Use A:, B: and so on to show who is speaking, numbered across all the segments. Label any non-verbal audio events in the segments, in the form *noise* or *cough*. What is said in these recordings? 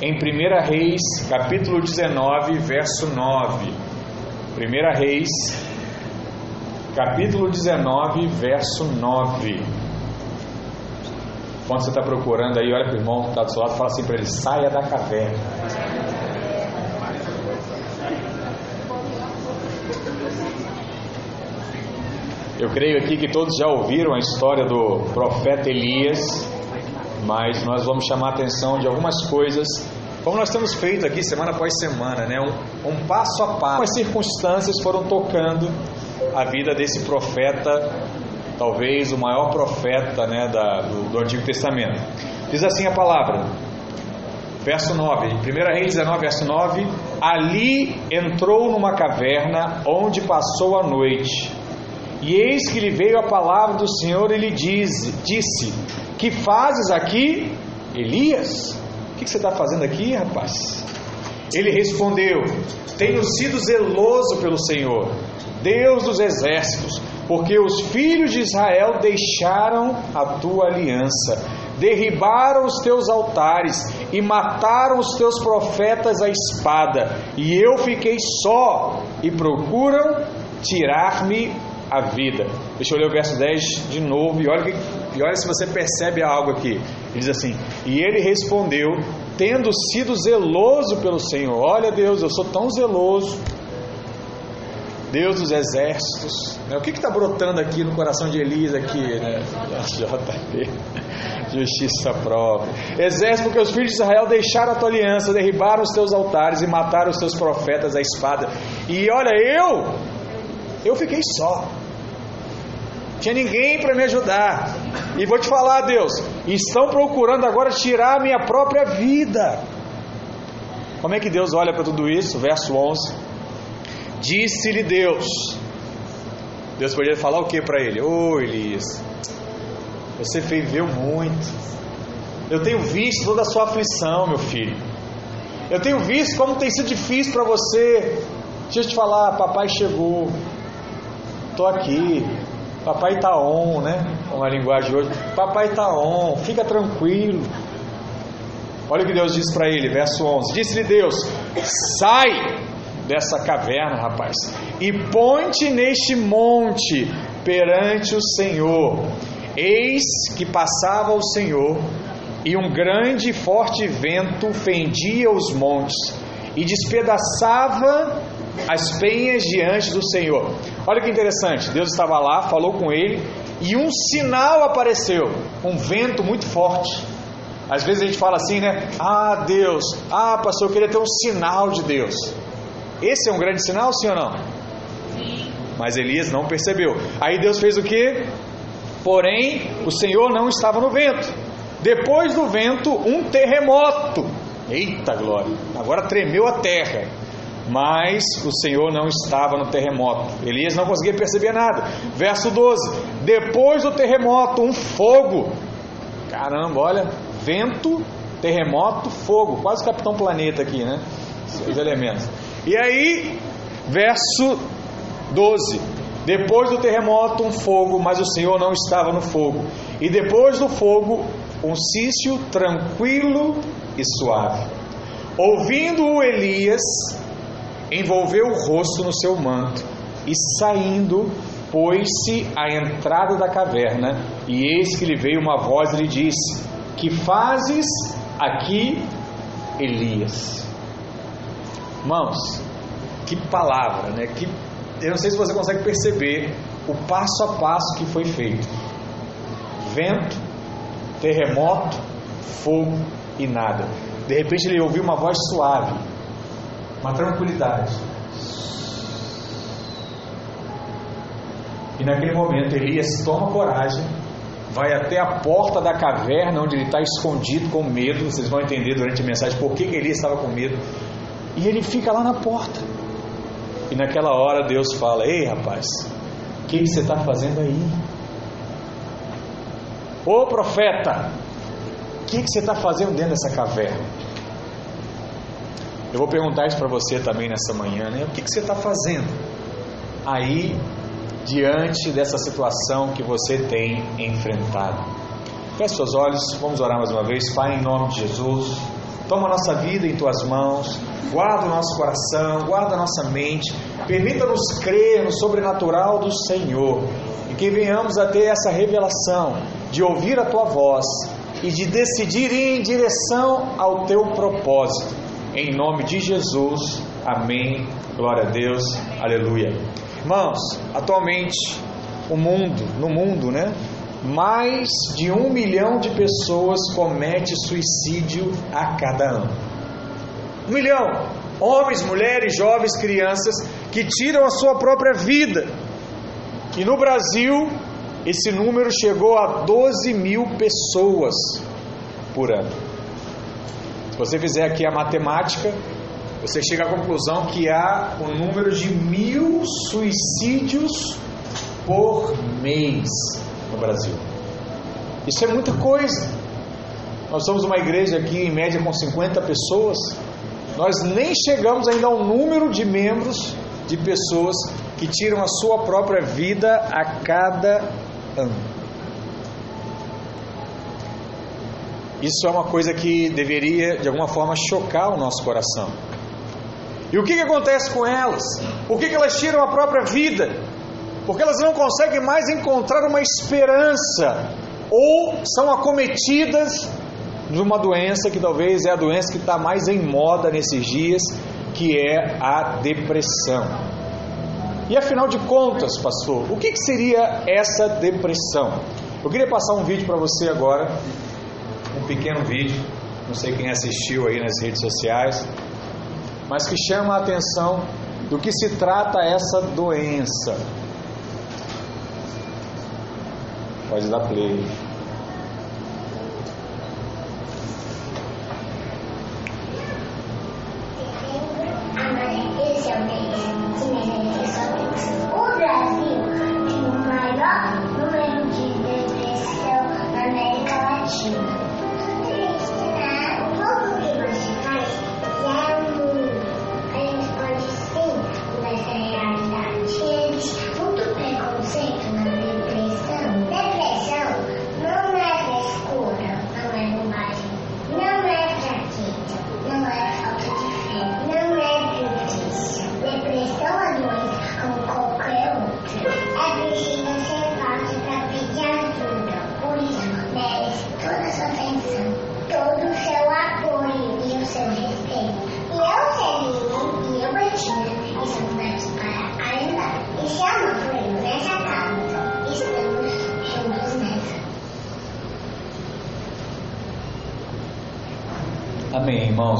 A: em 1 Reis, capítulo 19, verso 9. 1 Reis, capítulo 19, verso 9. Quando você está procurando aí, olha para o irmão que está do seu lado e fala assim para ele: saia da caverna. Eu creio aqui que todos já ouviram a história do profeta Elias, mas nós vamos chamar a atenção de algumas coisas, como nós temos feito aqui semana após semana, né? um, um passo a passo. As circunstâncias foram tocando a vida desse profeta, talvez o maior profeta né, da, do, do Antigo Testamento. Diz assim a palavra, verso 9, 1 Reis 19, verso 9: Ali entrou numa caverna onde passou a noite. E eis que lhe veio a palavra do Senhor e lhe diz, disse: Que fazes aqui, Elias? O que você está fazendo aqui, rapaz? Ele respondeu: Tenho sido zeloso pelo Senhor, Deus dos exércitos, porque os filhos de Israel deixaram a tua aliança, derribaram os teus altares e mataram os teus profetas à espada, e eu fiquei só, e procuram tirar-me a vida. Deixa eu ler o verso 10 de novo e olha, e olha se você percebe algo aqui. Ele diz assim: E ele respondeu, tendo sido zeloso pelo Senhor. Olha, Deus, eu sou tão zeloso. Deus dos exércitos. Né? O que está brotando aqui no coração de Elias aqui, né? *laughs* JP. Justiça própria. Exército, porque os filhos de Israel deixaram a tua aliança, derribaram os teus altares e mataram os teus profetas à espada. E olha, eu, eu fiquei só. Tinha ninguém para me ajudar. E vou te falar, Deus, estão procurando agora tirar a minha própria vida. Como é que Deus olha para tudo isso? Verso 11. Disse-lhe Deus. Deus poderia falar o que para ele? Ô oh, Elias, você viveu muito. Eu tenho visto toda a sua aflição, meu filho. Eu tenho visto como tem sido difícil para você. Deixa eu te falar, papai chegou. Estou aqui. Papai está on, né? Com a linguagem de hoje. Papai está on, fica tranquilo. Olha o que Deus disse para ele, verso 11: Disse-lhe Deus: Sai dessa caverna, rapaz, e ponte neste monte perante o Senhor. Eis que passava o Senhor, e um grande e forte vento fendia os montes e despedaçava as penhas diante do Senhor. Olha que interessante, Deus estava lá, falou com ele e um sinal apareceu, um vento muito forte. Às vezes a gente fala assim, né? Ah, Deus, ah, pastor, eu queria ter um sinal de Deus. Esse é um grande sinal, sim ou não? Sim. Mas Elias não percebeu. Aí Deus fez o que? Porém, o Senhor não estava no vento. Depois do vento, um terremoto. Eita glória! Agora tremeu a terra mas o Senhor não estava no terremoto. Elias não conseguia perceber nada. Verso 12: Depois do terremoto, um fogo. Caramba, olha, vento, terremoto, fogo. Quase Capitão Planeta aqui, né? Os elementos. E aí, verso 12: Depois do terremoto, um fogo, mas o Senhor não estava no fogo. E depois do fogo, um cício tranquilo e suave. Ouvindo Elias, envolveu o rosto no seu manto e saindo, pôs-se à entrada da caverna, e eis que lhe veio uma voz e lhe disse: Que fazes aqui, Elias? Irmãos, que palavra, né? Que, eu não sei se você consegue perceber o passo a passo que foi feito: vento, terremoto, fogo e nada. De repente ele ouviu uma voz suave uma tranquilidade. E naquele momento Elias toma coragem, vai até a porta da caverna onde ele está escondido com medo. Vocês vão entender durante a mensagem por que, que Elias estava com medo. E ele fica lá na porta. E naquela hora Deus fala: Ei rapaz, o que, que você está fazendo aí? Ô profeta, o que, que você está fazendo dentro dessa caverna? Eu vou perguntar isso para você também nessa manhã, né? O que, que você está fazendo aí diante dessa situação que você tem enfrentado? Feche seus olhos, vamos orar mais uma vez. Pai, em nome de Jesus, Toma a nossa vida em tuas mãos, guarda o nosso coração, guarda a nossa mente, permita-nos crer no sobrenatural do Senhor e que venhamos a ter essa revelação de ouvir a tua voz e de decidir ir em direção ao teu propósito. Em nome de Jesus, amém. Glória a Deus, aleluia. Irmãos, atualmente o mundo, no mundo, né? Mais de um milhão de pessoas comete suicídio a cada ano. Um milhão! Homens, mulheres, jovens, crianças que tiram a sua própria vida. E no Brasil, esse número chegou a 12 mil pessoas por ano. Se você fizer aqui a matemática, você chega à conclusão que há um número de mil suicídios por mês no Brasil. Isso é muita coisa. Nós somos uma igreja aqui em média com 50 pessoas. Nós nem chegamos ainda ao número de membros de pessoas que tiram a sua própria vida a cada ano. Isso é uma coisa que deveria de alguma forma chocar o nosso coração. E o que, que acontece com elas? Por que, que elas tiram a própria vida? Porque elas não conseguem mais encontrar uma esperança ou são acometidas de uma doença que talvez é a doença que está mais em moda nesses dias, que é a depressão. E afinal de contas, pastor, o que, que seria essa depressão? Eu queria passar um vídeo para você agora, pequeno vídeo, não sei quem assistiu aí nas redes sociais, mas que chama a atenção do que se trata essa doença. Pode dar play.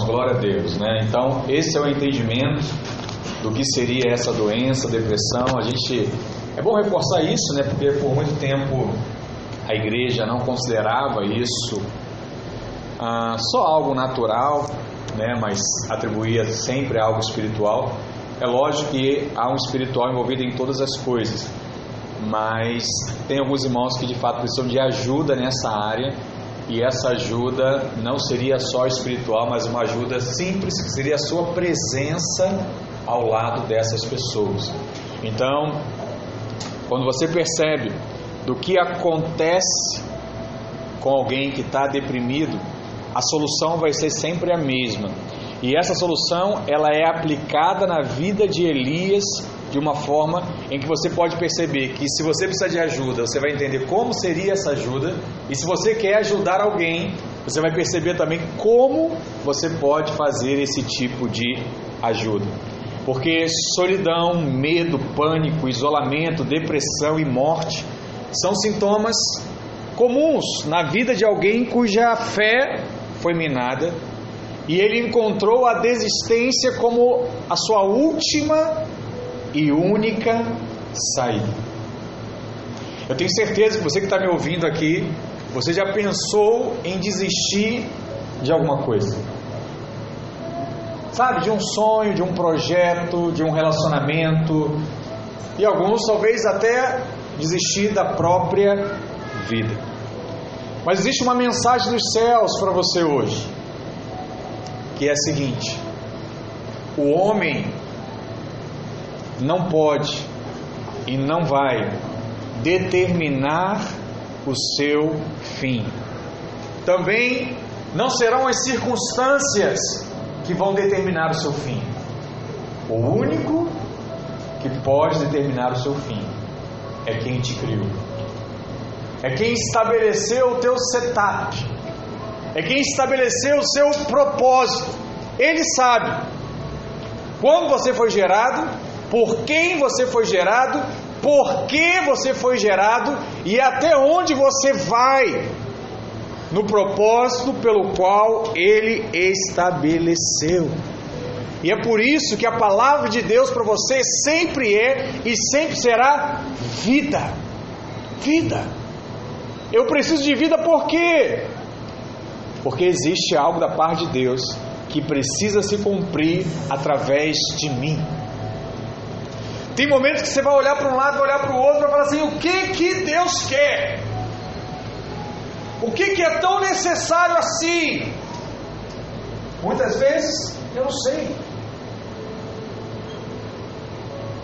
A: Glória a Deus, né? Então, esse é o entendimento do que seria essa doença, depressão. A gente é bom reforçar isso, né? Porque por muito tempo a igreja não considerava isso ah, só algo natural, né? Mas atribuía sempre algo espiritual. É lógico que há um espiritual envolvido em todas as coisas, mas tem alguns irmãos que de fato precisam de ajuda nessa área e essa ajuda não seria só espiritual, mas uma ajuda simples, que seria a sua presença ao lado dessas pessoas. Então, quando você percebe do que acontece com alguém que está deprimido, a solução vai ser sempre a mesma. E essa solução ela é aplicada na vida de Elias de uma forma em que você pode perceber que se você precisa de ajuda, você vai entender como seria essa ajuda, e se você quer ajudar alguém, você vai perceber também como você pode fazer esse tipo de ajuda. Porque solidão, medo, pânico, isolamento, depressão e morte são sintomas comuns na vida de alguém cuja fé foi minada e ele encontrou a desistência como a sua última e única saída. Eu tenho certeza que você que está me ouvindo aqui, você já pensou em desistir de alguma coisa. Sabe, de um sonho, de um projeto, de um relacionamento, e alguns talvez até desistir da própria vida. Mas existe uma mensagem dos céus para você hoje, que é a seguinte: o homem não pode e não vai determinar o seu fim. Também Não serão as circunstâncias que vão determinar o seu fim. O único que pode determinar o seu fim é quem te criou. É quem estabeleceu o teu setup. É quem estabeleceu o seu propósito. Ele sabe quando você foi gerado, por quem você foi gerado, por que você foi gerado e até onde você vai no propósito pelo qual ele estabeleceu. E é por isso que a palavra de Deus para você sempre é e sempre será vida. Vida. Eu preciso de vida por quê? Porque existe algo da parte de Deus que precisa se cumprir através de mim. Tem momentos que você vai olhar para um lado, vai olhar para o outro, vai falar assim: o que que Deus quer? O que que é tão necessário assim? Muitas vezes eu não sei.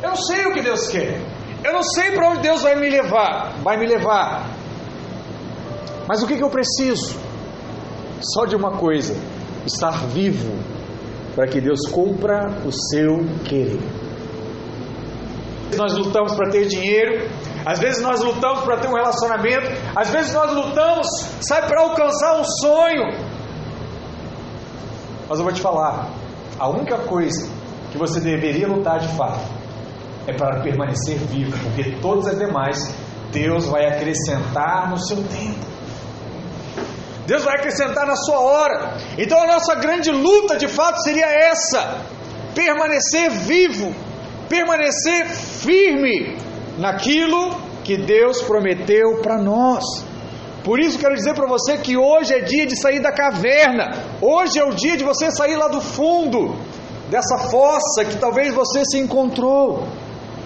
A: Eu não sei o que Deus quer. Eu não sei para onde Deus vai me levar, vai me levar. Mas o que, que eu preciso? Só de uma coisa: estar vivo, para que Deus cumpra o seu querer. Nós lutamos para ter dinheiro, às vezes nós lutamos para ter um relacionamento, às vezes nós lutamos, sabe, para alcançar um sonho. Mas eu vou te falar, a única coisa que você deveria lutar de fato é para permanecer vivo, porque todas as demais Deus vai acrescentar no seu tempo. Deus vai acrescentar na sua hora. Então a nossa grande luta de fato seria essa: permanecer vivo, permanecer firme naquilo que Deus prometeu para nós. Por isso quero dizer para você que hoje é dia de sair da caverna. Hoje é o dia de você sair lá do fundo dessa fossa que talvez você se encontrou.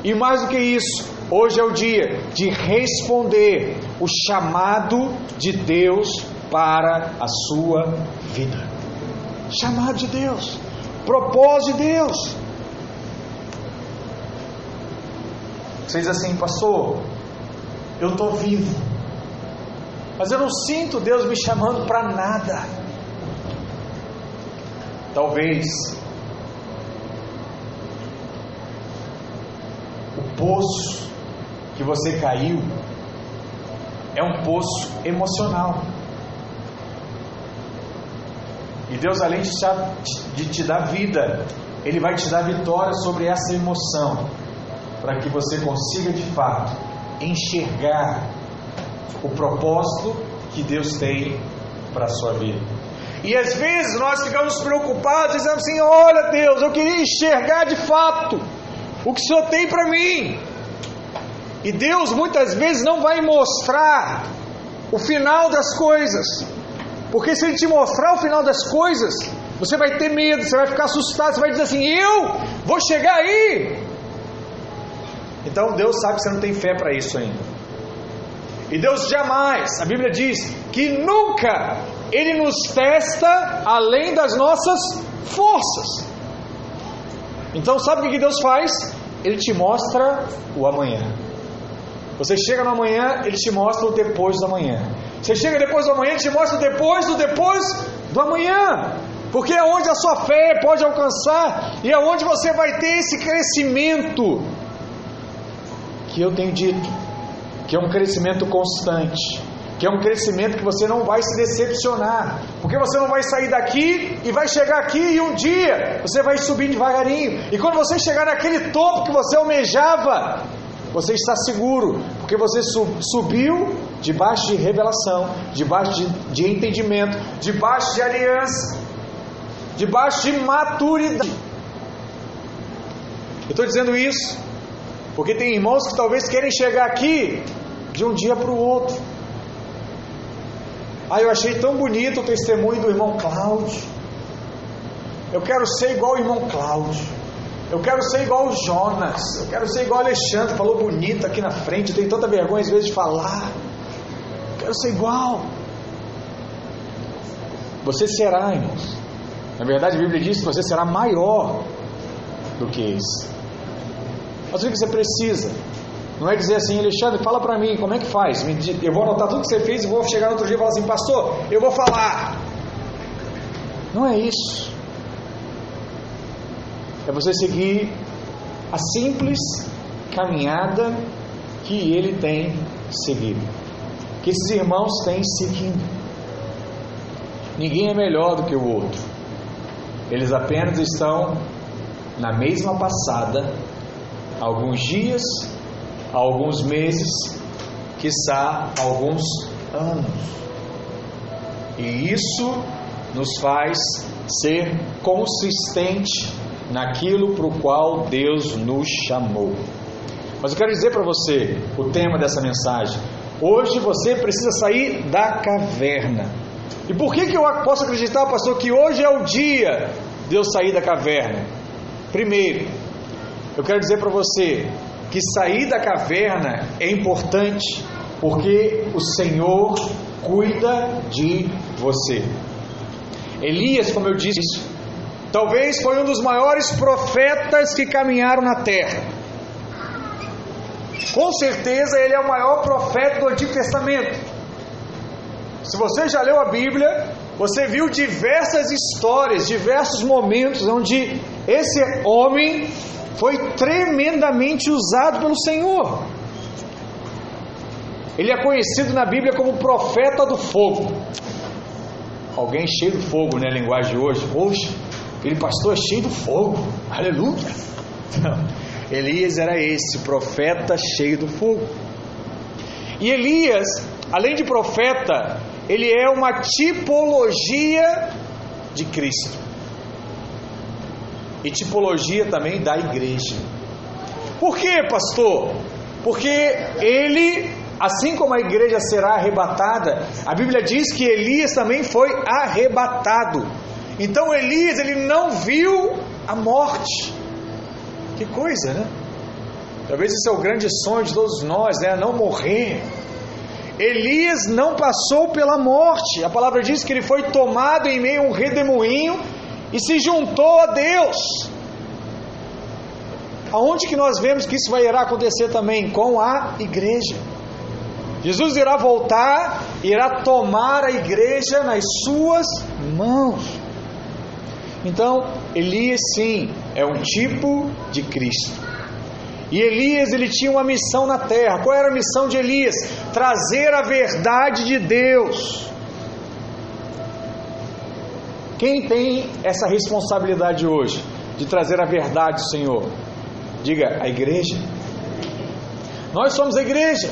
A: E mais do que isso, hoje é o dia de responder o chamado de Deus para a sua vida. Chamado de Deus, propósito de Deus. Você diz assim, pastor, eu estou vivo, mas eu não sinto Deus me chamando para nada. Talvez o poço que você caiu é um poço emocional. E Deus, além de te dar vida, Ele vai te dar vitória sobre essa emoção, para que você consiga de fato enxergar o propósito que Deus tem para a sua vida. E às vezes nós ficamos preocupados, dizendo assim: Olha Deus, eu queria enxergar de fato o que o Senhor tem para mim. E Deus muitas vezes não vai mostrar o final das coisas, porque se Ele te mostrar o final das coisas, você vai ter medo, você vai ficar assustado, você vai dizer assim: Eu vou chegar aí. Então Deus sabe que você não tem fé para isso ainda. E Deus jamais, a Bíblia diz que nunca Ele nos testa além das nossas forças. Então, sabe o que Deus faz? Ele te mostra o amanhã. Você chega no amanhã, Ele te mostra o depois do amanhã. Você chega depois do amanhã, Ele te mostra o depois do depois do amanhã. Porque é onde a sua fé pode alcançar e é onde você vai ter esse crescimento que eu tenho dito, que é um crescimento constante, que é um crescimento que você não vai se decepcionar, porque você não vai sair daqui e vai chegar aqui e um dia você vai subir devagarinho, e quando você chegar naquele topo que você almejava, você está seguro, porque você subiu debaixo de revelação, debaixo de, de entendimento, debaixo de aliança, debaixo de maturidade. Eu estou dizendo isso porque tem irmãos que talvez querem chegar aqui de um dia para o outro. Ah, eu achei tão bonito o testemunho do irmão Cláudio. Eu quero ser igual o irmão Cláudio. Eu quero ser igual o Jonas. Eu quero ser igual o Alexandre. Falou bonito aqui na frente. Eu tenho tanta vergonha às vezes de falar. Eu quero ser igual. Você será, irmãos. Na verdade, a Bíblia diz que você será maior do que esse. Mas o que você precisa? Não é dizer assim, Alexandre, fala para mim, como é que faz? Eu vou anotar tudo que você fez e vou chegar no outro dia e falar assim, pastor, eu vou falar. Não é isso. É você seguir a simples caminhada que ele tem seguido, que esses irmãos têm seguido. Ninguém é melhor do que o outro. Eles apenas estão na mesma passada, alguns dias, alguns meses, quiçá alguns anos. E isso nos faz ser consistente naquilo para o qual Deus nos chamou. Mas eu quero dizer para você o tema dessa mensagem. Hoje você precisa sair da caverna. E por que, que eu posso acreditar, pastor, que hoje é o dia de eu sair da caverna? Primeiro, eu quero dizer para você que sair da caverna é importante porque o Senhor cuida de você. Elias, como eu disse, talvez foi um dos maiores profetas que caminharam na terra. Com certeza ele é o maior profeta do Antigo Testamento. Se você já leu a Bíblia, você viu diversas histórias, diversos momentos onde esse homem foi tremendamente usado pelo Senhor. Ele é conhecido na Bíblia como profeta do fogo. Alguém cheio do fogo, né? A linguagem de hoje. Hoje, aquele pastor é cheio do fogo. Aleluia. Elias era esse, profeta cheio do fogo. E Elias, além de profeta, ele é uma tipologia de Cristo. E tipologia também da igreja. Por quê, pastor? Porque ele, assim como a igreja será arrebatada, a Bíblia diz que Elias também foi arrebatado. Então Elias, ele não viu a morte. Que coisa, né? Talvez esse é o grande sonho de todos nós, né? Não morrer. Elias não passou pela morte. A palavra diz que ele foi tomado em meio a um redemoinho e se juntou a Deus. Aonde que nós vemos que isso vai irá acontecer também com a igreja? Jesus irá voltar, irá tomar a igreja nas suas mãos. Então, Elias sim é um tipo de Cristo. E Elias ele tinha uma missão na terra. Qual era a missão de Elias? Trazer a verdade de Deus. Quem tem essa responsabilidade hoje de trazer a verdade Senhor? Diga, a igreja. Nós somos a igreja.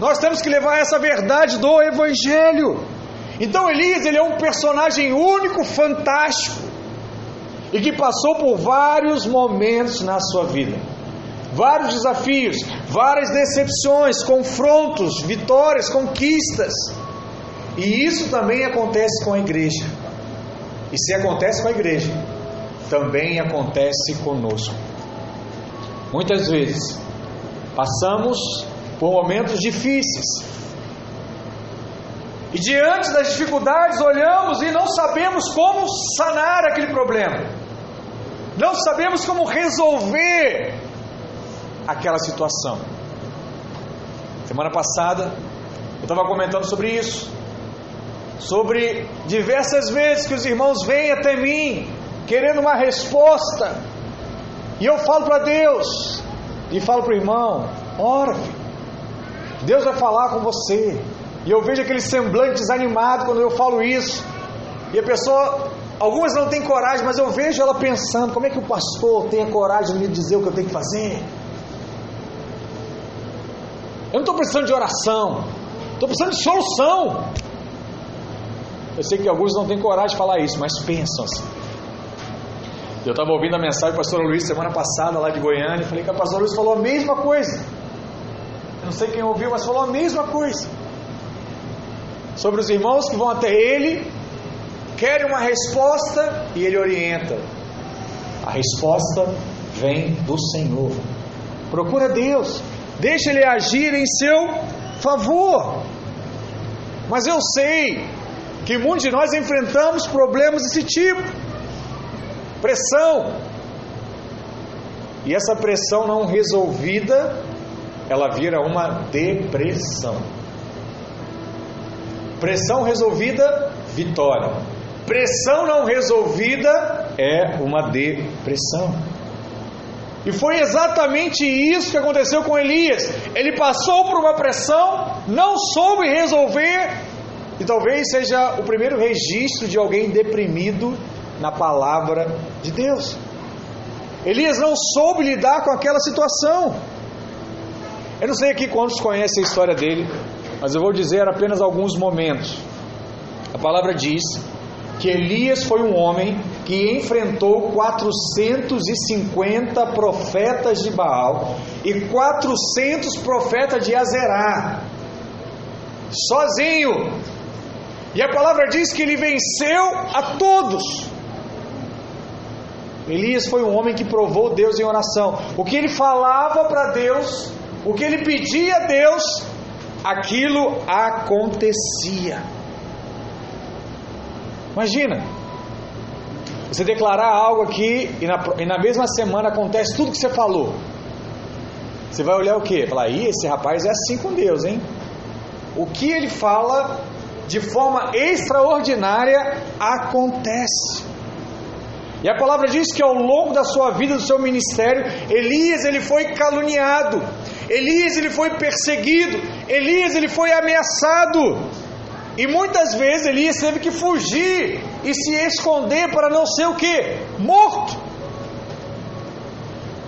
A: Nós temos que levar essa verdade do evangelho. Então Elias, ele é um personagem único, fantástico e que passou por vários momentos na sua vida. Vários desafios, várias decepções, confrontos, vitórias, conquistas. E isso também acontece com a igreja. E se acontece com a igreja, também acontece conosco. Muitas vezes passamos por momentos difíceis. E diante das dificuldades olhamos e não sabemos como sanar aquele problema. Não sabemos como resolver aquela situação. Semana passada eu estava comentando sobre isso. Sobre diversas vezes que os irmãos vêm até mim querendo uma resposta. E eu falo para Deus e falo para o irmão: ora. Deus vai falar com você. E eu vejo aquele semblante desanimado quando eu falo isso. E a pessoa, algumas não têm coragem, mas eu vejo ela pensando: como é que o pastor tem a coragem de me dizer o que eu tenho que fazer? Eu não estou precisando de oração, estou precisando de solução. Eu sei que alguns não têm coragem de falar isso, mas pensam assim. Eu estava ouvindo a mensagem do pastor Luiz semana passada lá de Goiânia, e falei que a pastor Luiz falou a mesma coisa. Eu não sei quem ouviu, mas falou a mesma coisa. Sobre os irmãos que vão até ele, querem uma resposta e ele orienta. A resposta vem do Senhor. Procura Deus, deixa ele agir em seu favor. Mas eu sei que muitos de nós enfrentamos problemas desse tipo. Pressão. E essa pressão não resolvida, ela vira uma depressão. Pressão resolvida, vitória. Pressão não resolvida é uma depressão. E foi exatamente isso que aconteceu com Elias. Ele passou por uma pressão, não soube resolver, e talvez seja o primeiro registro de alguém deprimido na palavra de Deus. Elias não soube lidar com aquela situação. Eu não sei aqui quantos conhecem a história dele, mas eu vou dizer apenas alguns momentos. A palavra diz que Elias foi um homem que enfrentou 450 profetas de Baal e 400 profetas de Azerá, sozinho. E a palavra diz que ele venceu a todos. Elias foi um homem que provou Deus em oração. O que ele falava para Deus, o que ele pedia a Deus, aquilo acontecia. Imagina, você declarar algo aqui e na, e na mesma semana acontece tudo que você falou. Você vai olhar o que? Falar, Ih, esse rapaz é assim com Deus, hein? O que ele fala de forma extraordinária acontece. E a palavra diz que ao longo da sua vida, do seu ministério, Elias ele foi caluniado, Elias ele foi perseguido, Elias ele foi ameaçado. E muitas vezes Elias teve que fugir e se esconder para não ser o que? Morto.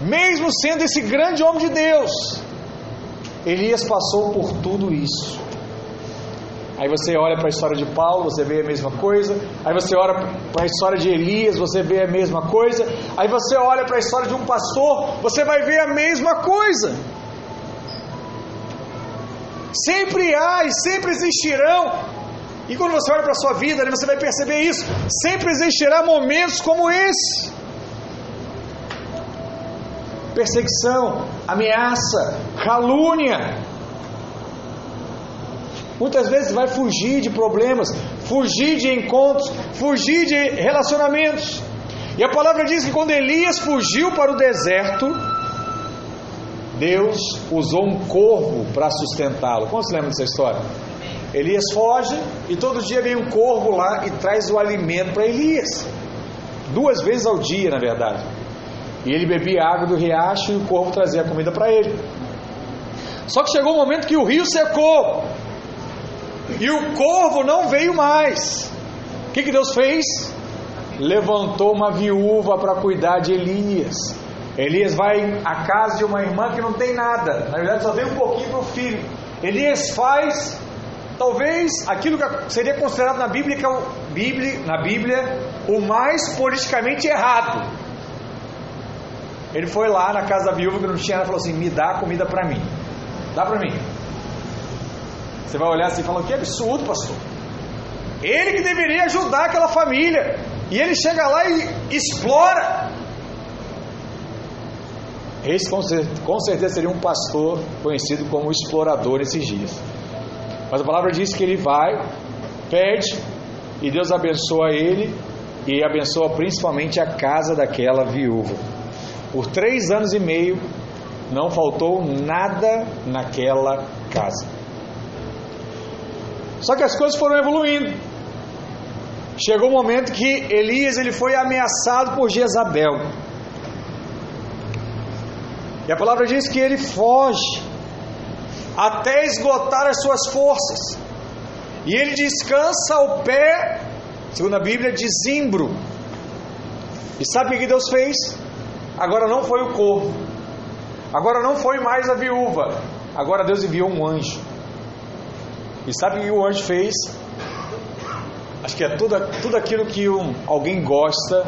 A: Mesmo sendo esse grande homem de Deus, Elias passou por tudo isso. Aí você olha para a história de Paulo, você vê a mesma coisa. Aí você olha para a história de Elias, você vê a mesma coisa. Aí você olha para a história de um pastor, você vai ver a mesma coisa. Sempre há e sempre existirão. E quando você olha para a sua vida, né, você vai perceber isso. Sempre existirá momentos como esse perseguição, ameaça, calúnia. Muitas vezes vai fugir de problemas, fugir de encontros, fugir de relacionamentos. E a palavra diz que quando Elias fugiu para o deserto, Deus usou um corvo para sustentá-lo. Como se lembra dessa história? Elias foge e todo dia vem um corvo lá e traz o alimento para Elias. Duas vezes ao dia, na verdade. E ele bebia água do riacho e o corvo trazia a comida para ele. Só que chegou um momento que o rio secou. E o corvo não veio mais. O que, que Deus fez? Levantou uma viúva para cuidar de Elias. Elias vai à casa de uma irmã que não tem nada. Na verdade, só tem um pouquinho para o filho. Elias faz, talvez, aquilo que seria considerado na Bíblia, é Bíblia, na Bíblia, o mais politicamente errado. Ele foi lá na casa da viúva que não tinha nada e falou assim: Me dá comida para mim. Dá para mim. Você vai olhar assim e falar: Que absurdo, pastor. Ele que deveria ajudar aquela família. E ele chega lá e explora. Esse com certeza seria um pastor conhecido como explorador esses dias. Mas a palavra diz que ele vai, pede, e Deus abençoa ele e abençoa principalmente a casa daquela viúva. Por três anos e meio não faltou nada naquela casa. Só que as coisas foram evoluindo. Chegou o um momento que Elias ele foi ameaçado por Jezabel. E a palavra diz que ele foge até esgotar as suas forças. E ele descansa ao pé, segundo a Bíblia, de Zimbro. E sabe o que Deus fez? Agora não foi o corvo. Agora não foi mais a viúva. Agora Deus enviou um anjo. E sabe o que o anjo fez? Acho que é tudo, tudo aquilo que um, alguém gosta,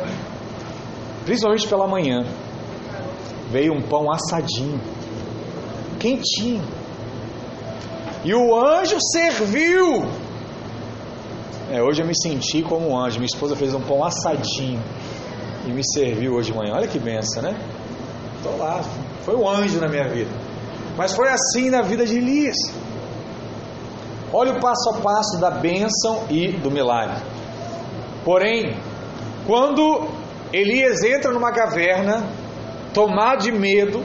A: principalmente pela manhã. Veio um pão assadinho, quentinho. E o anjo serviu. É, hoje eu me senti como um anjo. Minha esposa fez um pão assadinho e me serviu hoje de manhã. Olha que benção, né? Estou lá. Foi um anjo na minha vida. Mas foi assim na vida de Elias. Olha o passo a passo da bênção e do milagre. Porém, quando Elias entra numa caverna, tomado de medo,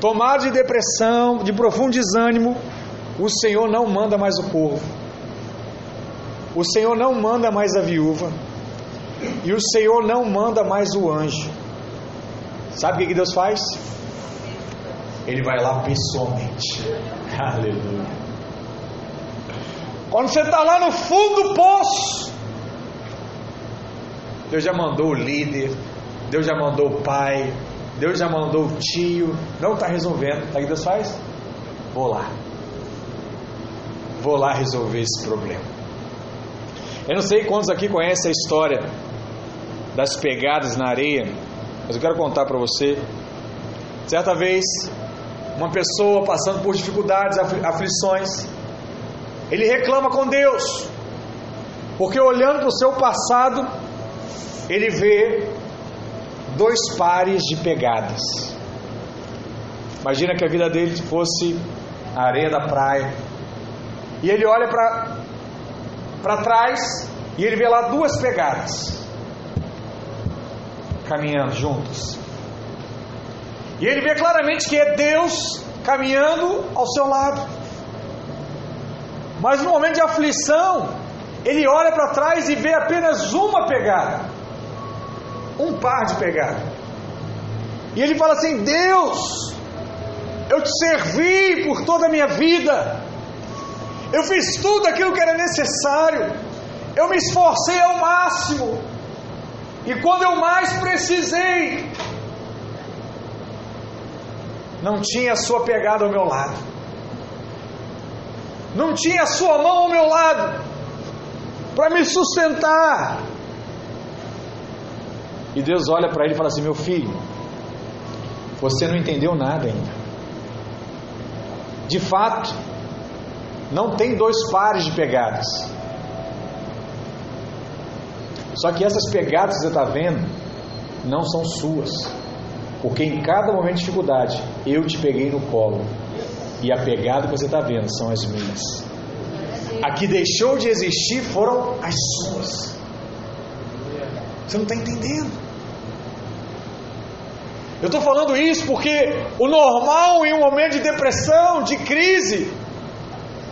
A: tomado de depressão, de profundo desânimo, o Senhor não manda mais o corvo. O Senhor não manda mais a viúva. e o Senhor não manda mais o anjo. Sabe o que Deus faz? Ele vai lá pessoalmente. *laughs* Aleluia. Quando você está lá no fundo do poço, Deus já mandou o líder, Deus já mandou o pai, Deus já mandou o tio, não está resolvendo. Sabe o que Deus faz? Vou lá. Vou lá resolver esse problema. Eu não sei quantos aqui conhecem a história das pegadas na areia, mas eu quero contar para você. Certa vez, uma pessoa passando por dificuldades, aflições, ele reclama com Deus, porque olhando para o seu passado, ele vê dois pares de pegadas. Imagina que a vida dele fosse a areia da praia, e ele olha para trás e ele vê lá duas pegadas caminhando juntas. E ele vê claramente que é Deus caminhando ao seu lado. Mas no momento de aflição, ele olha para trás e vê apenas uma pegada. Um par de pegada. E ele fala assim: Deus, eu te servi por toda a minha vida. Eu fiz tudo aquilo que era necessário. Eu me esforcei ao máximo. E quando eu mais precisei, não tinha a sua pegada ao meu lado. Não tinha a sua mão ao meu lado para me sustentar. E Deus olha para ele e fala assim: Meu filho, você não entendeu nada ainda. De fato, não tem dois pares de pegadas. Só que essas pegadas que você está vendo não são suas. Porque em cada momento de dificuldade eu te peguei no colo. E a pegada que você está vendo são as minhas. A que deixou de existir foram as suas. Você não está entendendo. Eu estou falando isso porque o normal em um momento de depressão, de crise,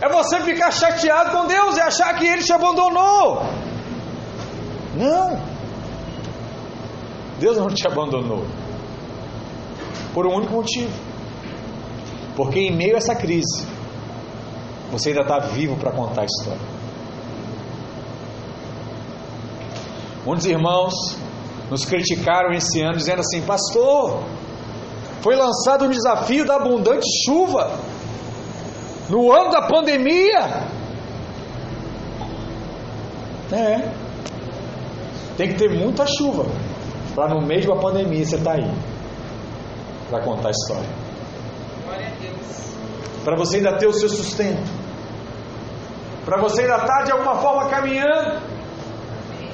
A: é você ficar chateado com Deus e achar que Ele te abandonou. Não. Deus não te abandonou. Por um único motivo. Porque em meio a essa crise, você ainda está vivo para contar a história. Muitos irmãos nos criticaram esse ano, dizendo assim: Pastor, foi lançado um desafio da abundante chuva no ano da pandemia. É. Tem que ter muita chuva para no meio uma pandemia você estar tá aí para contar a história. Para você ainda ter o seu sustento. Para você ainda estar tá de alguma forma caminhando.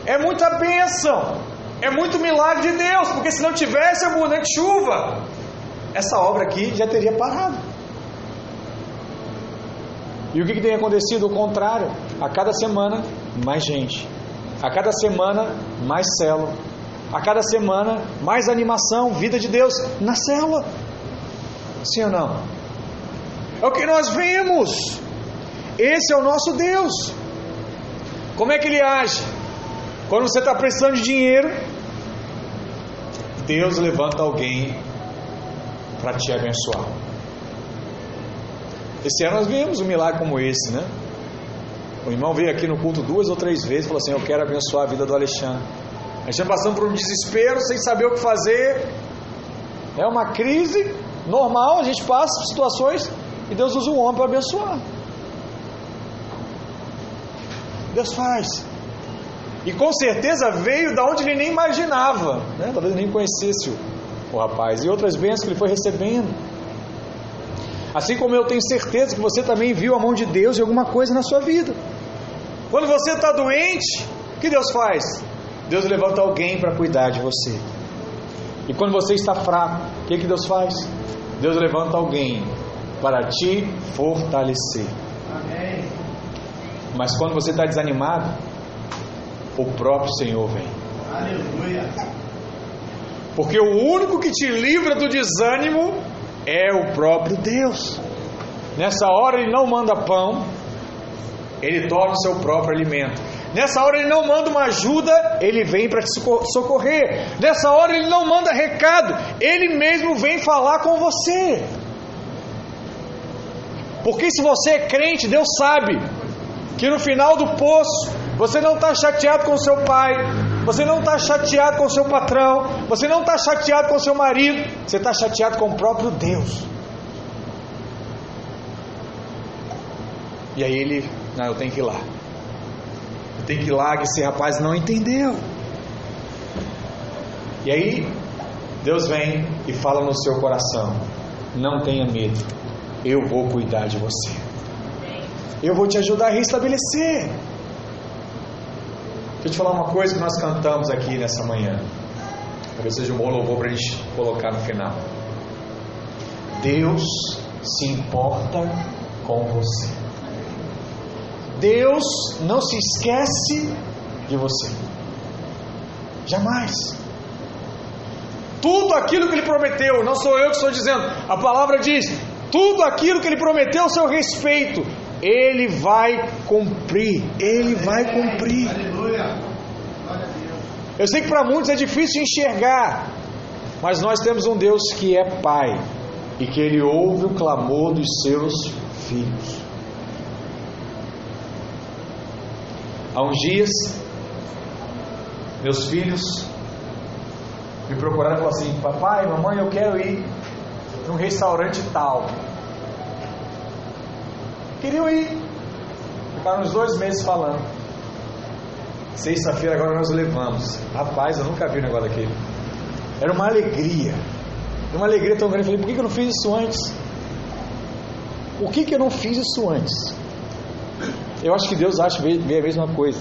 A: É muita bênção. É muito milagre de Deus, porque se não tivesse abundante chuva, essa obra aqui já teria parado. E o que, que tem acontecido? O contrário. A cada semana, mais gente. A cada semana, mais célula. A cada semana, mais animação, vida de Deus na célula. Sim ou não? É o que nós vemos. Esse é o nosso Deus. Como é que ele age? Quando você está precisando de dinheiro, Deus levanta alguém para te abençoar. Esse ano nós vimos um milagre como esse, né? O irmão veio aqui no culto duas ou três vezes e falou assim: Eu quero abençoar a vida do Alexandre. A gente está passando por um desespero sem saber o que fazer. É uma crise normal, a gente passa situações e Deus usa o homem para abençoar. Deus faz. E com certeza veio da onde ele nem imaginava. Né? Talvez nem conhecesse o, o rapaz. E outras bênçãos que ele foi recebendo. Assim como eu tenho certeza que você também viu a mão de Deus em alguma coisa na sua vida. Quando você está doente, o que Deus faz? Deus levanta alguém para cuidar de você. E quando você está fraco, o que, que Deus faz? Deus levanta alguém para te fortalecer. Amém. Mas quando você está desanimado, o próprio Senhor vem. Aleluia. Porque o único que te livra do desânimo é o próprio Deus. Nessa hora ele não manda pão, ele torna o seu próprio alimento. Nessa hora ele não manda uma ajuda, ele vem para te socorrer. Nessa hora ele não manda recado, ele mesmo vem falar com você. Porque se você é crente, Deus sabe que no final do poço você não está chateado com seu pai, você não está chateado com seu patrão, você não está chateado com seu marido, você está chateado com o próprio Deus. E aí ele, não, eu tenho que ir lá. Tenho que ir lá que esse rapaz não entendeu. E aí Deus vem e fala no seu coração: não tenha medo, eu vou cuidar de você. Eu vou te ajudar a restabelecer. Deixa eu te falar uma coisa que nós cantamos aqui nessa manhã. Talvez seja um bom louvor para a gente colocar no final. Deus se importa com você. Deus não se esquece de você. Jamais. Tudo aquilo que Ele prometeu, não sou eu que estou dizendo, a palavra diz: tudo aquilo que Ele prometeu ao seu respeito, Ele vai cumprir. Ele vai cumprir. Eu sei que para muitos é difícil enxergar, mas nós temos um Deus que é Pai e que Ele ouve o clamor dos seus filhos. Há uns dias, meus filhos me procuraram e falaram assim: Papai, mamãe, eu quero ir num restaurante tal. Queriam ir. Ficaram uns dois meses falando. Sexta-feira agora nós levamos. Rapaz, eu nunca vi um negócio daquele. Era uma alegria. Uma alegria tão grande. Eu falei, por que eu não fiz isso antes? Por que, que eu não fiz isso antes? Eu acho que Deus acha vê a mesma coisa.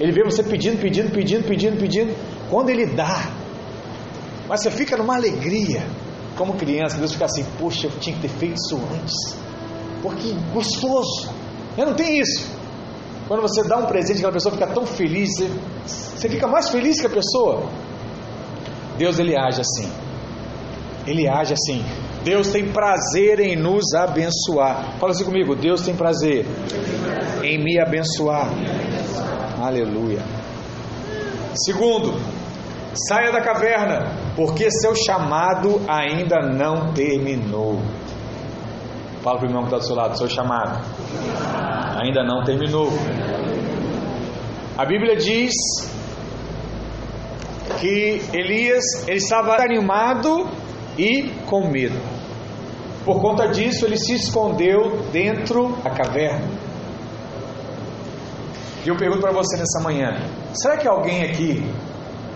A: Ele vê você pedindo, pedindo, pedindo, pedindo, pedindo. Quando Ele dá, mas você fica numa alegria, como criança. Deus fica assim: Poxa, eu tinha que ter feito isso antes. Porque gostoso. Eu não tenho isso. Quando você dá um presente, aquela pessoa fica tão feliz, você, você fica mais feliz que a pessoa. Deus ele age assim. Ele age assim. Deus tem prazer em nos abençoar. Fala assim comigo: Deus tem prazer em me abençoar. Aleluia. Segundo, saia da caverna, porque seu chamado ainda não terminou. Fala para o irmão que está do seu lado: seu chamado ainda não terminou. A Bíblia diz que Elias ele estava animado e com medo. Por conta disso, ele se escondeu dentro da caverna. E eu pergunto para você nessa manhã: será que alguém aqui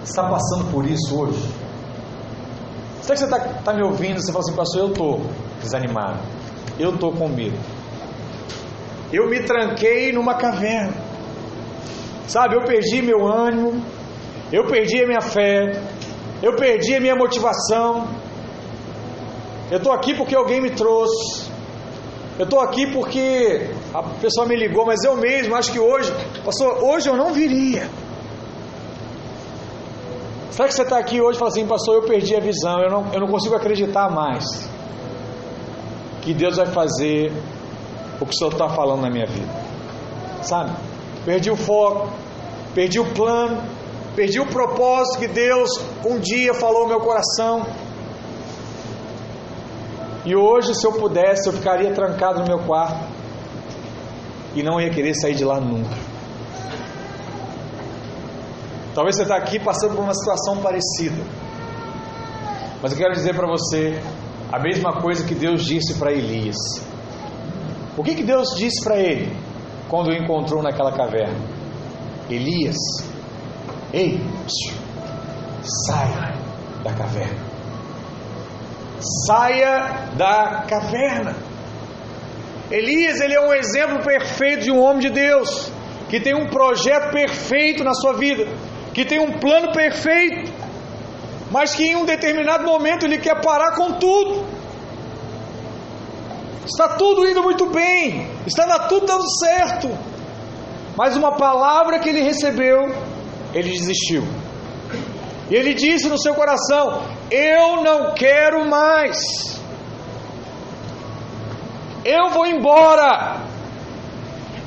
A: está passando por isso hoje? Será que você está tá me ouvindo e você fala assim, pastor, eu estou desanimado, eu estou com medo. Eu me tranquei numa caverna. Sabe, eu perdi meu ânimo, eu perdi a minha fé, eu perdi a minha motivação, eu estou aqui porque alguém me trouxe. Eu estou aqui porque a pessoa me ligou, mas eu mesmo acho que hoje, pastor, hoje eu não viria. Será que você está aqui hoje e fala assim, pastor, eu perdi a visão, eu não, eu não consigo acreditar mais que Deus vai fazer o que o Senhor está falando na minha vida? Sabe? Perdi o foco, perdi o plano, perdi o propósito que Deus um dia falou no meu coração. E hoje, se eu pudesse, eu ficaria trancado no meu quarto e não ia querer sair de lá nunca. Talvez você está aqui passando por uma situação parecida. Mas eu quero dizer para você a mesma coisa que Deus disse para Elias. O que, que Deus disse para ele quando o encontrou naquela caverna? Elias, ei, sai da caverna saia da caverna. Elias, ele é um exemplo perfeito de um homem de Deus, que tem um projeto perfeito na sua vida, que tem um plano perfeito, mas que em um determinado momento ele quer parar com tudo. Está tudo indo muito bem, estava tudo dando certo, mas uma palavra que ele recebeu, ele desistiu. E ele disse no seu coração: Eu não quero mais. Eu vou embora.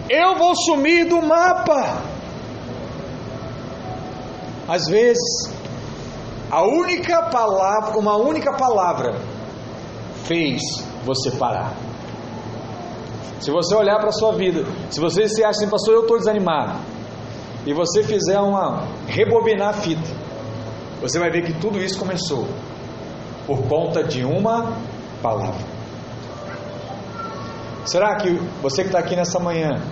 A: Eu vou sumir do mapa. Às vezes, a única palavra, uma única palavra, fez você parar. Se você olhar para a sua vida, se você se acha assim, pastor, eu estou desanimado, e você fizer uma rebobinar a fita, você vai ver que tudo isso começou por conta de uma palavra. Será que você que está aqui nessa manhã,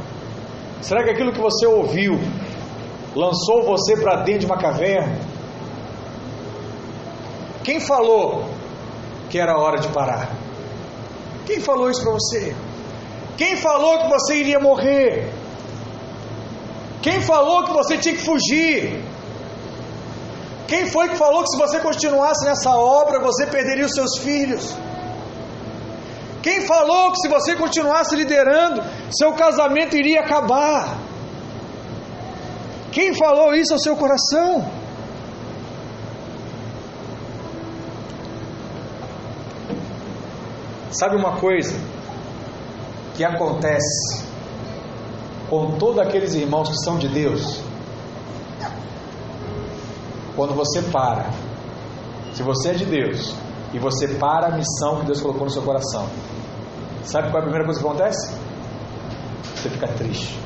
A: será que aquilo que você ouviu lançou você para dentro de uma caverna? Quem falou que era hora de parar? Quem falou isso para você? Quem falou que você iria morrer? Quem falou que você tinha que fugir? Quem foi que falou que se você continuasse nessa obra você perderia os seus filhos? Quem falou que se você continuasse liderando, seu casamento iria acabar? Quem falou isso ao seu coração? Sabe uma coisa que acontece com todos aqueles irmãos que são de Deus? Quando você para, se você é de Deus e você para a missão que Deus colocou no seu coração, sabe qual é a primeira coisa que acontece? Você fica triste.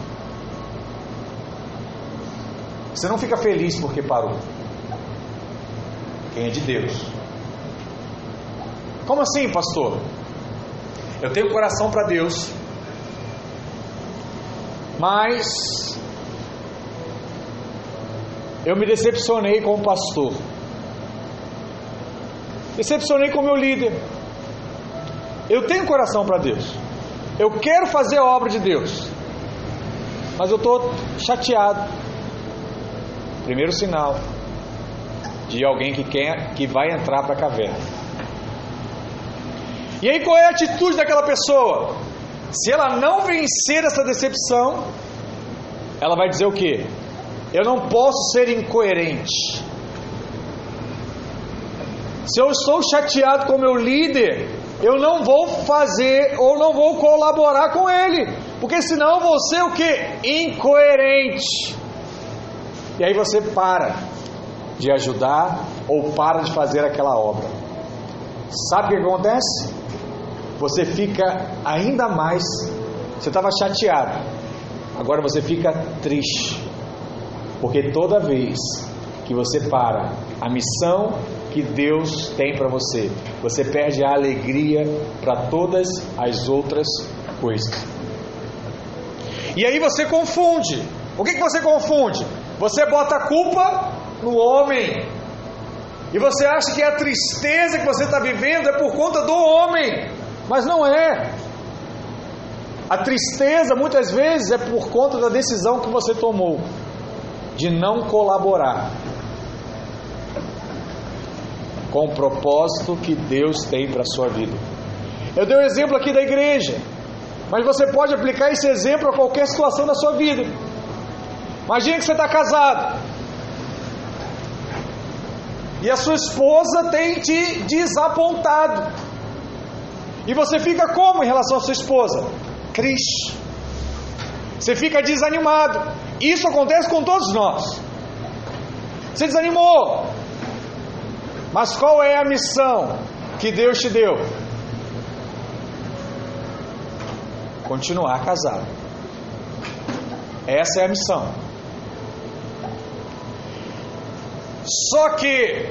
A: Você não fica feliz porque parou. Quem é de Deus. Como assim, pastor? Eu tenho coração para Deus, mas eu me decepcionei com o pastor, decepcionei com o meu líder. Eu tenho coração para Deus, eu quero fazer a obra de Deus, mas eu estou chateado. Primeiro sinal de alguém que quer, que vai entrar para a caverna. E aí qual é a atitude daquela pessoa? Se ela não vencer essa decepção, ela vai dizer o que? Eu não posso ser incoerente. Se eu estou chateado com meu líder, eu não vou fazer ou não vou colaborar com ele, porque senão eu vou ser o que? Incoerente. E aí você para de ajudar ou para de fazer aquela obra. Sabe o que acontece? você fica ainda mais. Você estava chateado, agora você fica triste, porque toda vez que você para a missão que Deus tem para você, você perde a alegria para todas as outras coisas. E aí você confunde. O que, que você confunde? Você bota a culpa no homem. E você acha que a tristeza que você está vivendo é por conta do homem. Mas não é. A tristeza muitas vezes é por conta da decisão que você tomou de não colaborar com o propósito que Deus tem para a sua vida. Eu dei o um exemplo aqui da igreja, mas você pode aplicar esse exemplo a qualquer situação da sua vida. Imagine que você está casado e a sua esposa tem te desapontado. E você fica como em relação à sua esposa? Triste. Você fica desanimado. Isso acontece com todos nós. Você desanimou. Mas qual é a missão que Deus te deu? Continuar casado. Essa é a missão. Só que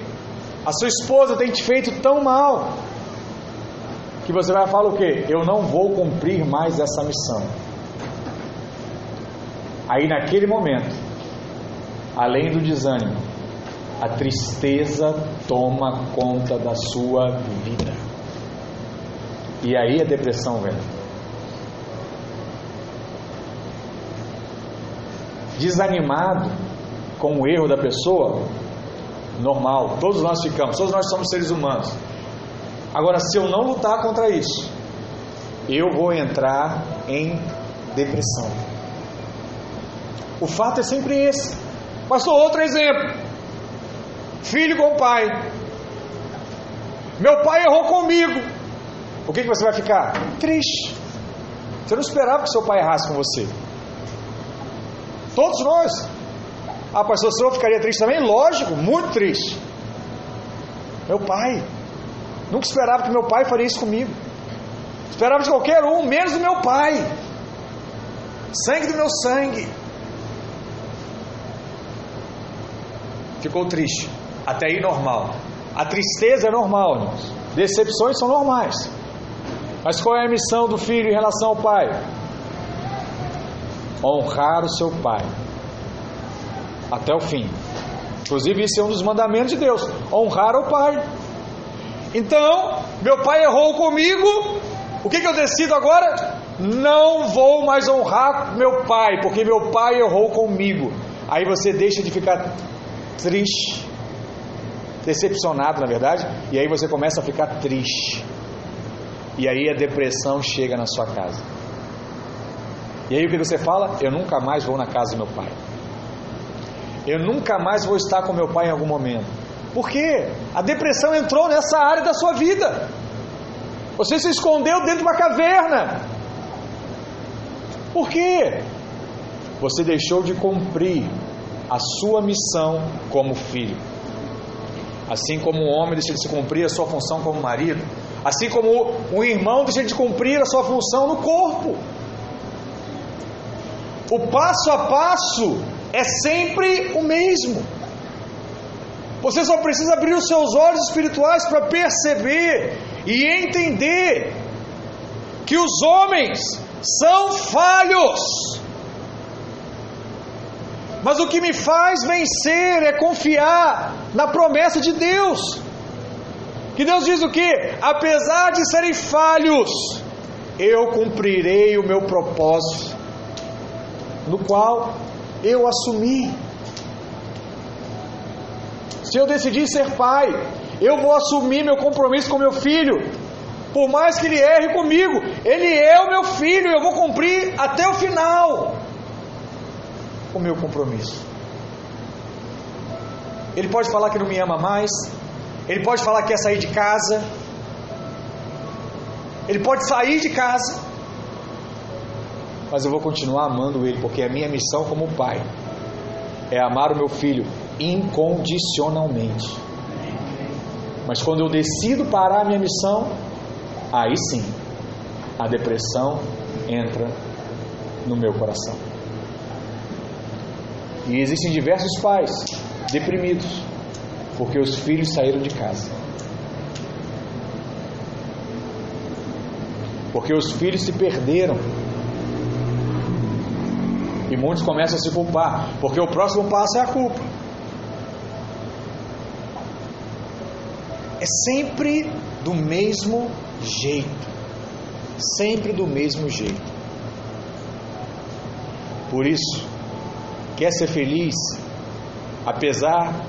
A: a sua esposa tem te feito tão mal que você vai falar o quê? Eu não vou cumprir mais essa missão. Aí naquele momento, além do desânimo, a tristeza toma conta da sua vida. E aí a depressão vem. Desanimado com o erro da pessoa, normal, todos nós ficamos, todos nós somos seres humanos. Agora, se eu não lutar contra isso, eu vou entrar em depressão. O fato é sempre esse. Pastor, outro exemplo. Filho com pai. Meu pai errou comigo. O que, que você vai ficar? Triste. Você não esperava que seu pai errasse com você. Todos nós. Ah, pastor, o senhor ficaria triste também? Lógico, muito triste. Meu pai. Nunca esperava que meu pai faria isso comigo. Esperava de qualquer um, menos do meu pai. Sangue do meu sangue. Ficou triste. Até aí normal. A tristeza é normal, irmãos. Decepções são normais. Mas qual é a missão do filho em relação ao pai? Honrar o seu pai. Até o fim. Inclusive, isso é um dos mandamentos de Deus: honrar o pai. Então, meu pai errou comigo. O que, que eu decido agora? Não vou mais honrar meu pai, porque meu pai errou comigo. Aí você deixa de ficar triste, decepcionado, na verdade, e aí você começa a ficar triste. E aí a depressão chega na sua casa. E aí o que você fala? Eu nunca mais vou na casa do meu pai. Eu nunca mais vou estar com meu pai em algum momento. Por quê? A depressão entrou nessa área da sua vida. Você se escondeu dentro de uma caverna. Por quê? Você deixou de cumprir a sua missão como filho. Assim como o homem deixa de se cumprir a sua função como marido, assim como o irmão deixa de cumprir a sua função no corpo. O passo a passo é sempre o mesmo. Você só precisa abrir os seus olhos espirituais para perceber e entender que os homens são falhos. Mas o que me faz vencer é confiar na promessa de Deus. Que Deus diz o que? Apesar de serem falhos, eu cumprirei o meu propósito, no qual eu assumi. Se eu decidir ser pai, eu vou assumir meu compromisso com meu filho. Por mais que ele erre comigo, ele é o meu filho, eu vou cumprir até o final o meu compromisso. Ele pode falar que não me ama mais, ele pode falar que quer sair de casa, ele pode sair de casa, mas eu vou continuar amando ele, porque a minha missão como pai é amar o meu filho incondicionalmente. Mas quando eu decido parar a minha missão, aí sim a depressão entra no meu coração. E existem diversos pais deprimidos porque os filhos saíram de casa. Porque os filhos se perderam. E muitos começam a se culpar, porque o próximo passo é a culpa. É sempre do mesmo jeito. Sempre do mesmo jeito. Por isso, quer ser feliz, apesar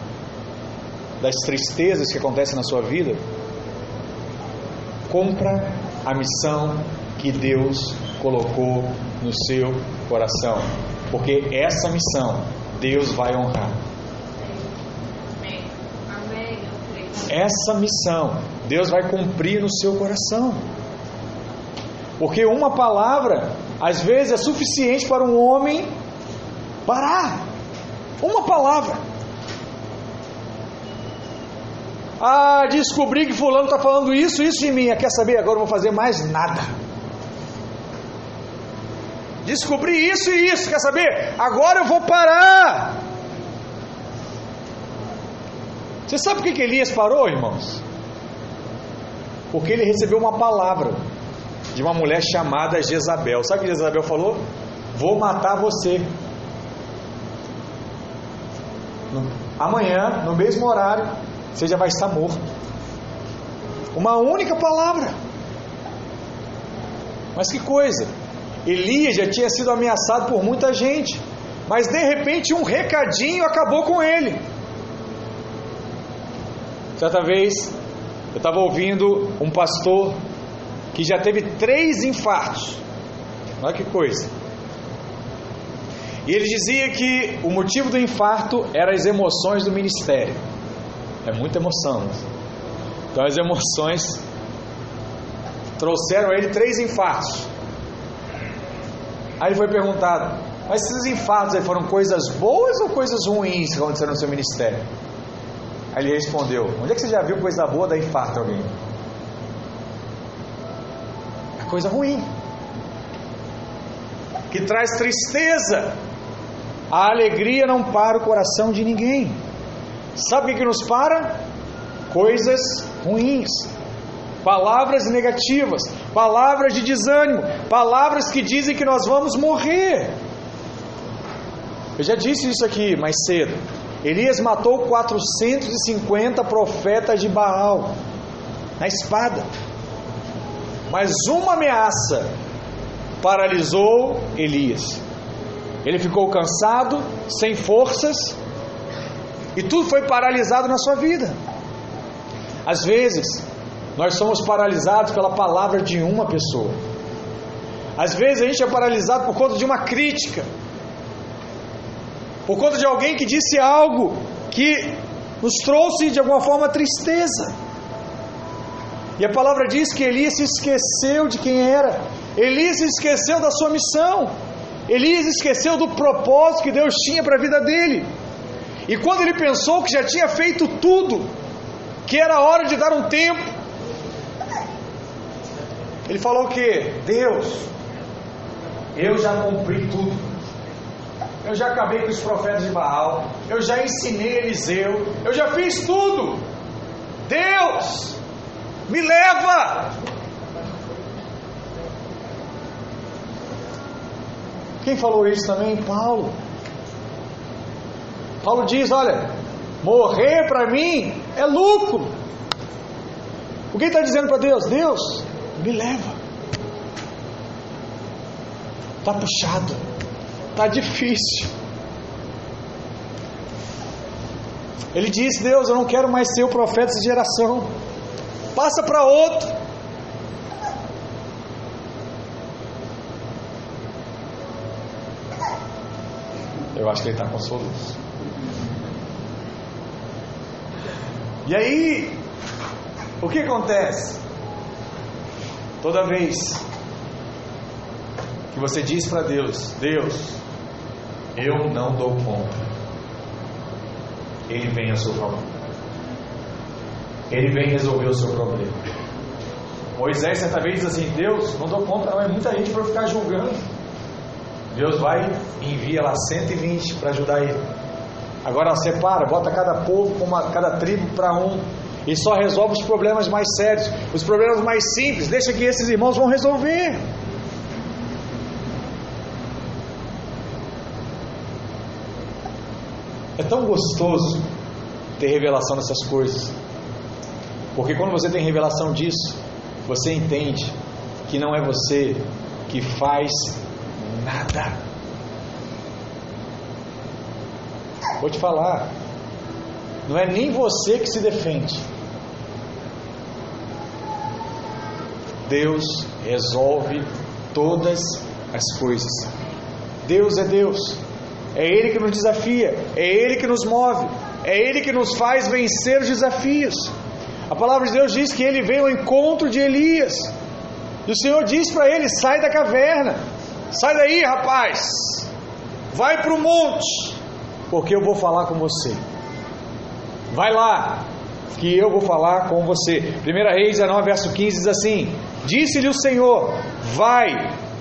A: das tristezas que acontecem na sua vida, compra a missão que Deus colocou no seu coração, porque essa missão Deus vai honrar. Essa missão Deus vai cumprir no seu coração. Porque uma palavra, às vezes, é suficiente para um homem parar. Uma palavra. Ah, descobri que fulano está falando isso, isso de mim. Quer saber? Agora não vou fazer mais nada. Descobri isso e isso. Quer saber? Agora eu vou parar. Você sabe por que Elias parou, irmãos? Porque ele recebeu uma palavra de uma mulher chamada Jezabel. Sabe o que Jezabel falou? Vou matar você. Amanhã, no mesmo horário, você já vai estar morto. Uma única palavra. Mas que coisa! Elias já tinha sido ameaçado por muita gente, mas de repente um recadinho acabou com ele. Certa vez, eu estava ouvindo um pastor que já teve três infartos. Olha que coisa. E ele dizia que o motivo do infarto eram as emoções do ministério. É muita emoção. Então as emoções trouxeram a ele três infartos. Aí ele foi perguntado: Mas esses infartos aí foram coisas boas ou coisas ruins que aconteceram no seu ministério? Aí ele respondeu: Onde é que você já viu coisa boa dar infarto alguém? É coisa ruim. Que traz tristeza. A alegria não para o coração de ninguém. Sabe o que nos para? Coisas ruins. Palavras negativas, palavras de desânimo, palavras que dizem que nós vamos morrer. Eu já disse isso aqui mais cedo. Elias matou 450 profetas de Baal na espada. Mas uma ameaça paralisou Elias. Ele ficou cansado, sem forças, e tudo foi paralisado na sua vida. Às vezes, nós somos paralisados pela palavra de uma pessoa. Às vezes, a gente é paralisado por conta de uma crítica, por conta de alguém que disse algo que nos trouxe de alguma forma tristeza. E a palavra diz que Elias se esqueceu de quem era, Elias se esqueceu da sua missão, Elias esqueceu do propósito que Deus tinha para a vida dele. E quando ele pensou que já tinha feito tudo, que era hora de dar um tempo, ele falou o que? Deus, eu já cumpri tudo. Eu já acabei com os profetas de Baal, eu já ensinei Eliseu, eu já fiz tudo. Deus, me leva. Quem falou isso também? Paulo. Paulo diz: Olha, morrer para mim é lucro. O que está dizendo para Deus? Deus, me leva. Está puxado, está difícil. Ele diz: Deus, eu não quero mais ser o profeta dessa geração. Passa para outro. Eu acho que ele está com soluço. E aí, o que acontece? Toda vez que você diz para Deus: Deus, eu não dou conta, Ele vem a seu favor. Ele vem resolver o seu problema. Moisés certa vez diz assim: Deus, não dou conta, não é muita gente para ficar julgando. Deus vai e envia lá 120 para ajudar ele. Agora separa, bota cada povo, uma, cada tribo para um. E só resolve os problemas mais sérios. Os problemas mais simples, deixa que esses irmãos vão resolver. É tão gostoso ter revelação dessas coisas. Porque quando você tem revelação disso, você entende que não é você que faz nada. Vou te falar, não é nem você que se defende. Deus resolve todas as coisas. Deus é Deus. É Ele que nos desafia, é Ele que nos move, é Ele que nos faz vencer os desafios. A palavra de Deus diz que ele veio ao encontro de Elias. E o Senhor diz para ele: sai da caverna, sai daí, rapaz, vai para o monte, porque eu vou falar com você. Vai lá, que eu vou falar com você. 1 Reis 19, verso 15 diz assim: Disse-lhe o Senhor: Vai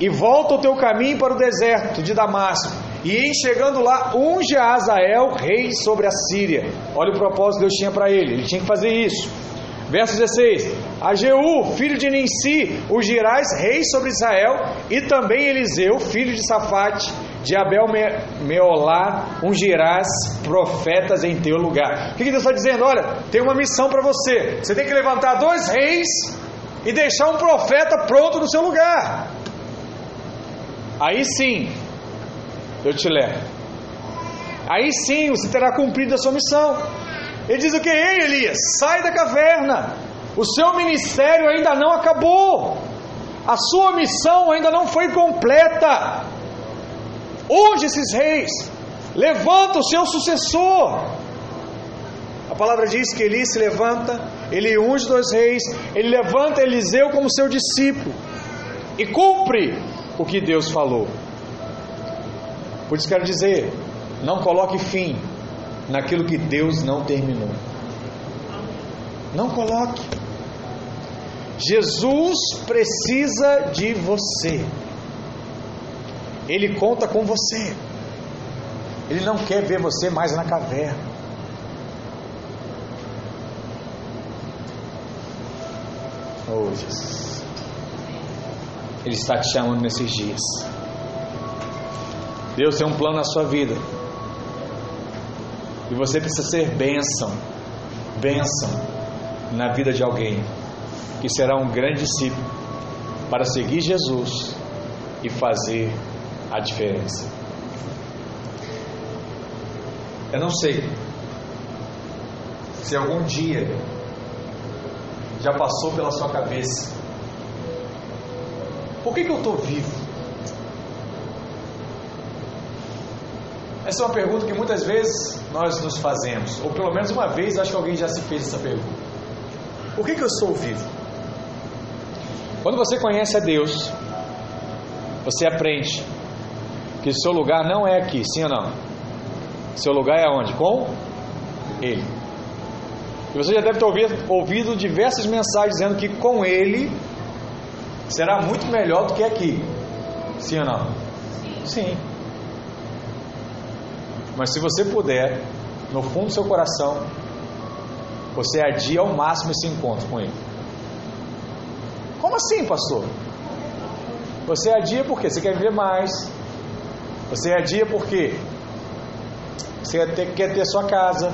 A: e volta o teu caminho para o deserto de Damasco, e em chegando lá, unge a Azael, rei sobre a Síria. Olha o propósito que Deus tinha para ele, ele tinha que fazer isso. Verso 16: A filho de Ninsi, ungirás rei sobre Israel, e também Eliseu, filho de Safate, de Abel Meolá, ungirás profetas em teu lugar. O que Deus está dizendo? Olha, tem uma missão para você. Você tem que levantar dois reis e deixar um profeta pronto no seu lugar. Aí sim, eu te levo. Aí sim você terá cumprido a sua missão. Ele diz o que? Ei, Elias, sai da caverna. O seu ministério ainda não acabou. A sua missão ainda não foi completa. Unge esses reis. Levanta o seu sucessor. A palavra diz que Elias se levanta, ele unge dois reis, ele levanta Eliseu como seu discípulo e cumpre o que Deus falou. Por isso quero dizer, não coloque fim naquilo que Deus não terminou. Não coloque. Jesus precisa de você. Ele conta com você. Ele não quer ver você mais na caverna. Oh, Jesus. Ele está te chamando nesses dias. Deus tem um plano na sua vida. E você precisa ser bênção, bênção na vida de alguém que será um grande discípulo para seguir Jesus e fazer a diferença. Eu não sei se algum dia já passou pela sua cabeça. Por que, que eu estou vivo? Essa é uma pergunta que muitas vezes nós nos fazemos, ou pelo menos uma vez acho que alguém já se fez essa pergunta. Por que, que eu estou vivo? Quando você conhece a Deus, você aprende que seu lugar não é aqui, sim ou não? Seu lugar é onde? Com Ele. E você já deve ter ouvido, ouvido diversas mensagens dizendo que com Ele será muito melhor do que aqui. Sim ou não? Sim. Mas se você puder, no fundo do seu coração, você adia ao máximo esse encontro com Ele. Como assim, pastor? Você adia porque você quer viver mais. Você adia porque você quer ter, quer ter sua casa.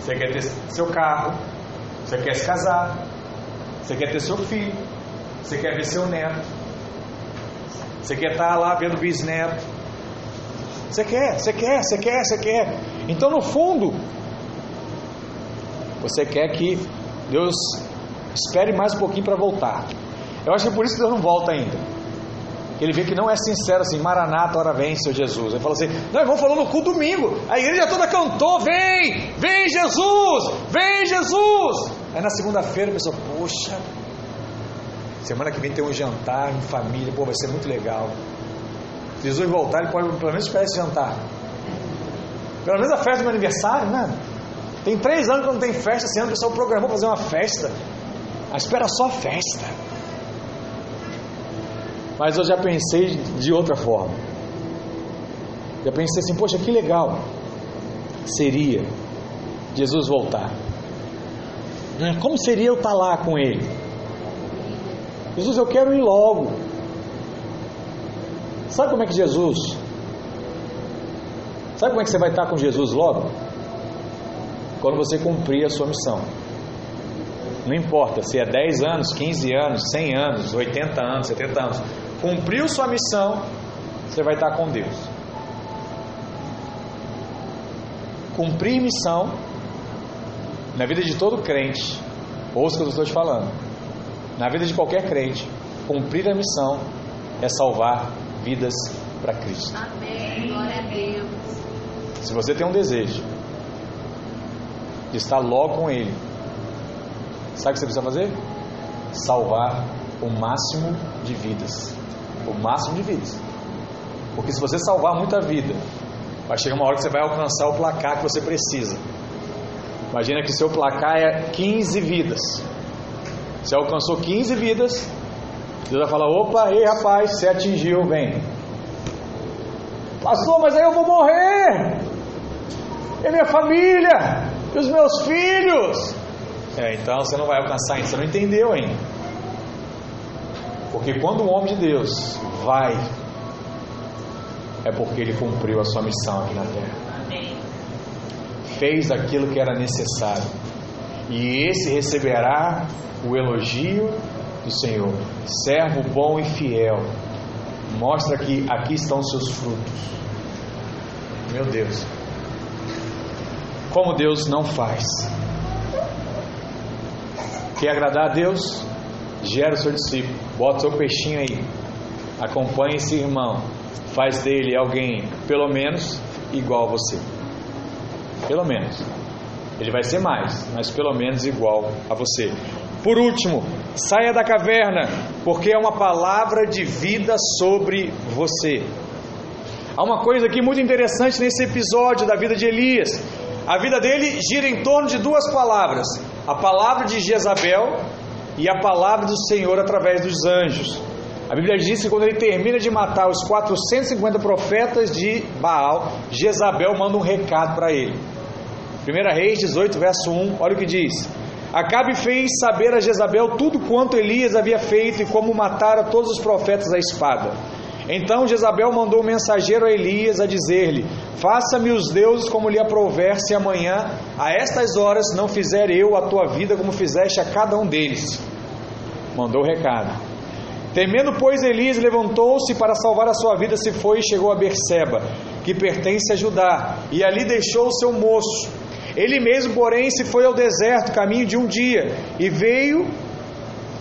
A: Você quer ter seu carro. Você quer se casar. Você quer ter seu filho. Você quer ver seu neto. Você quer estar lá vendo bisneto. Você quer, você quer, você quer, você quer. Então, no fundo, você quer que Deus espere mais um pouquinho para voltar. Eu acho que é por isso que Deus não volta ainda. Ele vê que não é sincero assim, Maranata, hora vem, seu Jesus. Ele fala assim: Nós vamos falando no culto domingo. A igreja toda cantou: Vem, vem Jesus, vem Jesus. Aí na segunda-feira a pessoa, poxa, semana que vem tem um jantar em família, pô, vai ser muito legal. Se Jesus voltar, ele pode pelo menos esperar esse jantar. Pelo menos a festa do meu aniversário, né? Tem três anos que não tem festa, esse ano o pessoal programou fazer uma festa. A espera só a festa. Mas eu já pensei de outra forma. Já pensei assim, poxa, que legal seria Jesus voltar. Né? Como seria eu estar lá com Ele? Jesus, eu quero ir logo. Sabe como é que Jesus? Sabe como é que você vai estar com Jesus logo? Quando você cumprir a sua missão. Não importa se é 10 anos, 15 anos, 100 anos, 80 anos, 70 anos. Cumpriu sua missão, você vai estar com Deus. Cumprir missão na vida de todo crente, ouça o que eu estou te falando. Na vida de qualquer crente, cumprir a missão é salvar vidas para Cristo.
B: Amém. Glória a Deus.
A: Se você tem um desejo de estar logo com Ele, sabe o que você precisa fazer? Salvar o máximo de vidas. O máximo de vidas. Porque se você salvar muita vida, vai chegar uma hora que você vai alcançar o placar que você precisa. Imagina que seu placar é 15 vidas. Você alcançou 15 vidas, Deus vai falar: opa, ei rapaz, você atingiu, vem. Pastor, mas aí eu vou morrer. E minha família, e os meus filhos. É, então você não vai alcançar ainda, você não entendeu ainda. Porque quando o homem de Deus vai, é porque ele cumpriu a sua missão aqui na terra.
B: Amém.
A: Fez aquilo que era necessário. E esse receberá o elogio do Senhor. Servo bom e fiel. Mostra que aqui estão seus frutos. Meu Deus. Como Deus não faz. Quer agradar a Deus? Gera o seu discípulo. Bota o seu peixinho aí. Acompanhe esse irmão. Faz dele alguém, pelo menos, igual a você. Pelo menos. Ele vai ser mais, mas pelo menos igual a você. Por último, saia da caverna, porque é uma palavra de vida sobre você. Há uma coisa aqui muito interessante nesse episódio da vida de Elias. A vida dele gira em torno de duas palavras: a palavra de Jezabel e a palavra do Senhor através dos anjos. A Bíblia diz que quando ele termina de matar os 450 profetas de Baal, Jezabel manda um recado para ele. 1 Reis 18, verso 1, olha o que diz. Acabe fez saber a Jezabel tudo quanto Elias havia feito e como matara todos os profetas à espada. Então Jezabel mandou um mensageiro a Elias a dizer-lhe: Faça-me os deuses como lhe aprouver, se amanhã, a estas horas, não fizer eu a tua vida como fizeste a cada um deles. Mandou o recado. Temendo, pois, Elias levantou-se para salvar a sua vida, se foi e chegou a Berseba, que pertence a Judá, e ali deixou o seu moço. Ele mesmo, porém, se foi ao deserto, caminho de um dia, e veio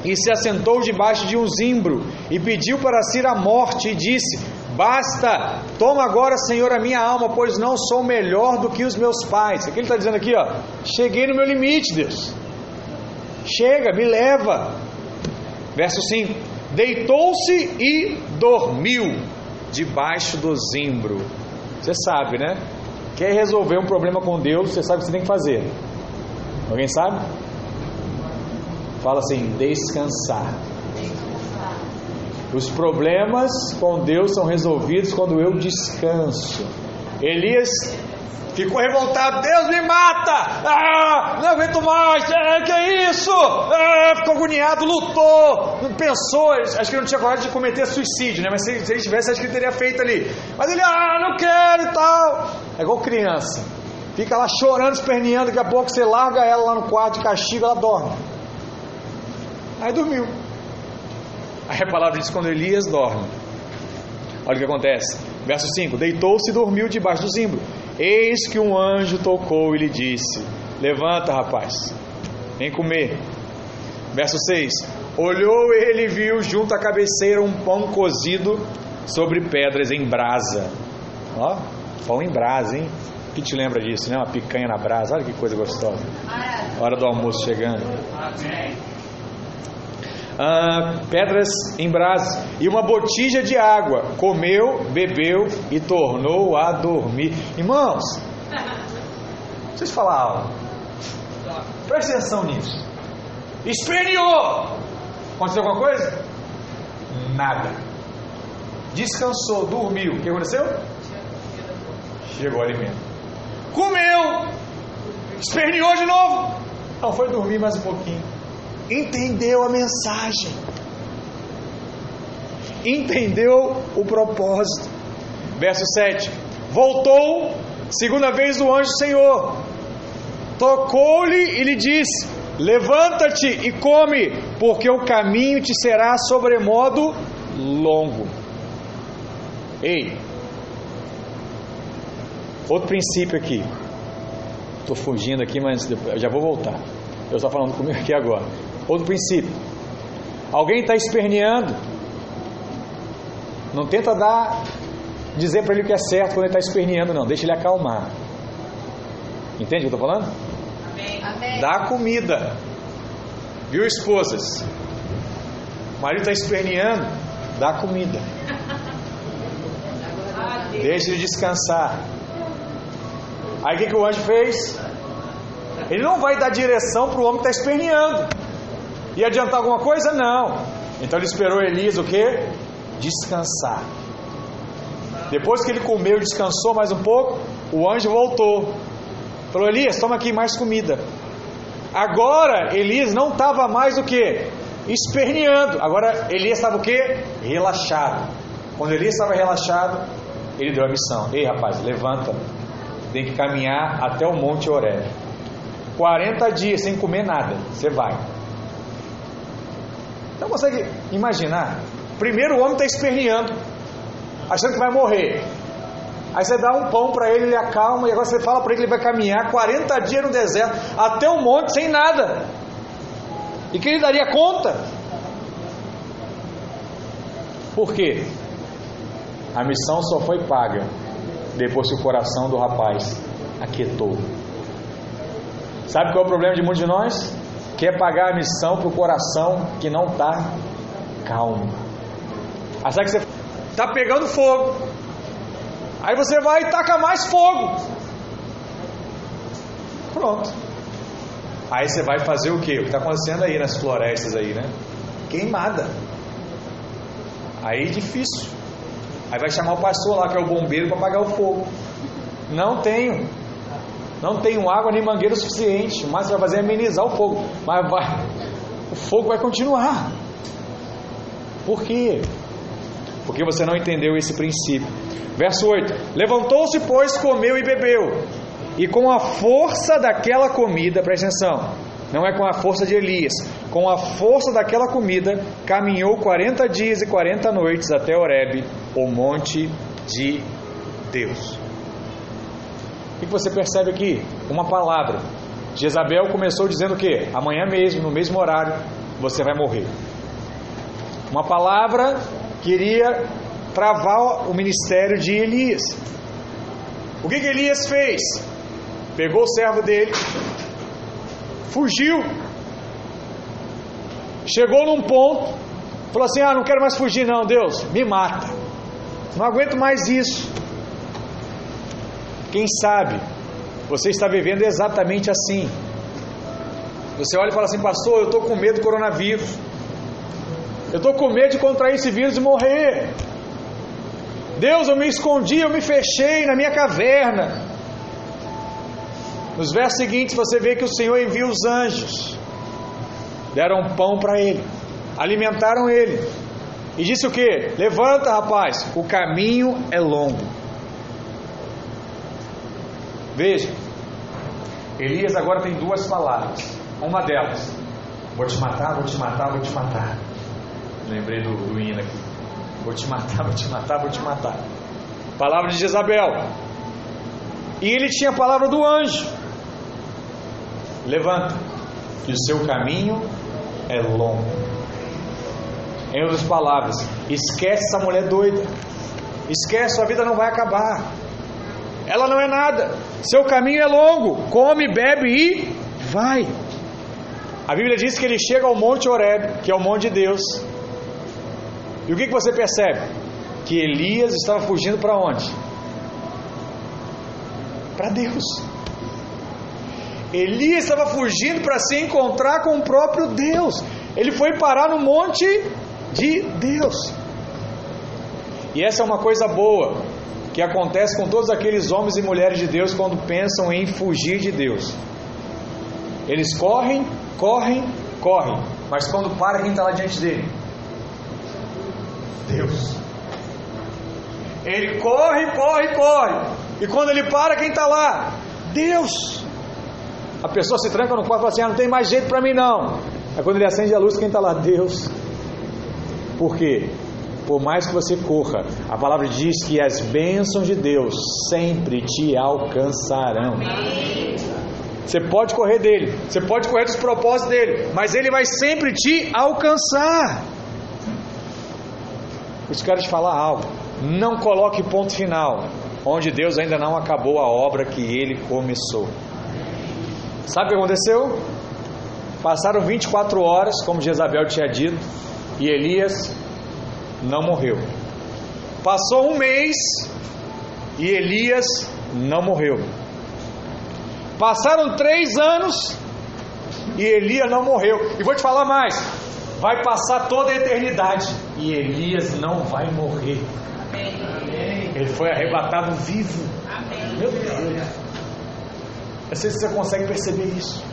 A: e se assentou debaixo de um zimbro, e pediu para si a morte, e disse: Basta, toma agora, Senhor, a minha alma, pois não sou melhor do que os meus pais. Aqui ele está dizendo aqui, ó, cheguei no meu limite, Deus. Chega, me leva. Verso 5: Deitou-se e dormiu debaixo do zimbro. Você sabe, né? Quer resolver um problema com Deus, você sabe o que você tem que fazer. Alguém sabe? Fala assim: descansar. Os problemas com Deus são resolvidos quando eu descanso. Elias ficou revoltado, Deus me mata, ah, não aguento mais, é, que é isso? Ah, ficou agoniado, lutou, pensou, acho que ele não tinha coragem de cometer suicídio, né? Mas se, se ele tivesse, acho que ele teria feito ali. Mas ele, ah, não quero e tal. É igual criança, fica lá chorando, esperneando, daqui a pouco você larga ela lá no quarto de castigo, ela dorme. Aí dormiu. Aí a palavra diz quando Elias dorme. Olha o que acontece. Verso 5: Deitou-se e dormiu debaixo do zimbro. Eis que um anjo tocou e lhe disse: Levanta, rapaz, vem comer. Verso 6: Olhou ele e viu junto à cabeceira um pão cozido sobre pedras em brasa. Ó, pão em brasa, hein? Que te lembra disso, né? Uma picanha na brasa. Olha que coisa gostosa. Hora do almoço chegando. Ah, pedras em brasa e uma botija de água. Comeu, bebeu e tornou a dormir. Irmãos, vocês falaram, preste atenção nisso. Esperneou. Aconteceu alguma coisa? Nada. Descansou, dormiu. O que aconteceu? Chegou o alimento. Comeu. Esperneou de novo. Não, foi dormir mais um pouquinho entendeu a mensagem, entendeu o propósito. Verso 7: Voltou, segunda vez o anjo do Senhor, tocou-lhe e lhe disse: Levanta-te e come, porque o caminho te será sobremodo longo. Ei, outro princípio aqui. Estou fugindo aqui, mas já vou voltar. Eu estou falando comigo aqui agora. Outro princípio. Alguém está esperneando. Não tenta dar, dizer para ele o que é certo quando ele está esperneando, não. Deixa ele acalmar. Entende o que eu estou falando? Amém. Dá comida. Viu, esposas? O marido está esperneando, dá comida. *laughs* Deixa ele descansar. Aí o que, que o anjo fez? Ele não vai dar direção para o homem que está esperneando. Ia adiantar alguma coisa? Não. Então ele esperou Elias o que? Descansar. Depois que ele comeu e descansou mais um pouco, o anjo voltou. Falou: Elias, toma aqui mais comida. Agora Elias não estava mais o que? Esperneando. Agora Elias estava o que? Relaxado. Quando Elias estava relaxado, ele deu a missão: Ei rapaz, levanta. Tem que caminhar até o Monte Oré. 40 dias sem comer nada. Você vai. Não consegue imaginar? Primeiro o homem está esperneando, achando que vai morrer. Aí você dá um pão para ele, ele acalma, e agora você fala para ele que ele vai caminhar 40 dias no deserto, até um monte sem nada. E que ele daria conta. Por quê? A missão só foi paga depois que o coração do rapaz aquietou. Sabe qual é o problema de muitos de nós? quer pagar a missão para o coração que não está calmo. Achar que você está pegando fogo. Aí você vai e taca mais fogo. Pronto. Aí você vai fazer o quê? O que está acontecendo aí nas florestas aí, né? Queimada. Aí difícil. Aí vai chamar o pastor lá, que é o bombeiro, para apagar o fogo. Não tenho. Não tenho água nem mangueira suficiente. Mas você vai fazer é amenizar o fogo. Mas vai, o fogo vai continuar. Por quê? Porque você não entendeu esse princípio. Verso 8: Levantou-se, pois, comeu e bebeu. E com a força daquela comida, presta atenção, não é com a força de Elias, com a força daquela comida, caminhou 40 dias e 40 noites até Horebe, o monte de Deus. O que você percebe aqui? Uma palavra. Jezabel começou dizendo o quê? Amanhã mesmo, no mesmo horário, você vai morrer. Uma palavra queria travar o ministério de Elias. O que, que Elias fez? Pegou o servo dele, fugiu, chegou num ponto, falou assim: Ah, não quero mais fugir, não, Deus, me mata, não aguento mais isso. Quem sabe você está vivendo exatamente assim. Você olha e fala assim, pastor, eu estou com medo do coronavírus. Eu estou com medo de contrair esse vírus e morrer. Deus, eu me escondi, eu me fechei na minha caverna. Nos versos seguintes você vê que o Senhor envia os anjos, deram pão para ele, alimentaram ele, e disse o que? Levanta, rapaz, o caminho é longo. Veja, Elias agora tem duas palavras. Uma delas, vou te matar, vou te matar, vou te matar. Lembrei do, do hino aqui. Vou te matar, vou te matar, vou te matar. Palavra de Jezabel. E ele tinha a palavra do anjo. Levanta, que o seu caminho é longo. Em outras palavras, esquece essa mulher doida. Esquece, sua vida não vai acabar. Ela não é nada. Seu caminho é longo. Come, bebe e vai. A Bíblia diz que ele chega ao Monte Horeb, que é o monte de Deus. E o que, que você percebe? Que Elias estava fugindo para onde? Para Deus. Elias estava fugindo para se encontrar com o próprio Deus. Ele foi parar no monte de Deus. E essa é uma coisa boa que acontece com todos aqueles homens e mulheres de Deus quando pensam em fugir de Deus. Eles correm, correm, correm, mas quando para, quem está lá diante dele? Deus. Ele corre, corre, corre, e quando ele para, quem está lá? Deus. A pessoa se tranca no quarto e fala assim: ah, não tem mais jeito para mim não. Aí quando ele acende a luz, quem está lá? Deus. Por quê? Por mais que você corra, a palavra diz que as bênçãos de Deus sempre te alcançarão. Você pode correr dele, você pode correr dos propósitos dele, mas ele vai sempre te alcançar. Eu quero te falar algo. Não coloque ponto final, onde Deus ainda não acabou a obra que ele começou. Sabe o que aconteceu? Passaram 24 horas, como Jezabel tinha dito, e Elias não morreu. Passou um mês e Elias não morreu. Passaram três anos e Elias não morreu. E vou te falar mais: vai passar toda a eternidade e Elias não vai morrer. Ele foi arrebatado vivo. Meu Deus. Eu sei se você consegue perceber isso.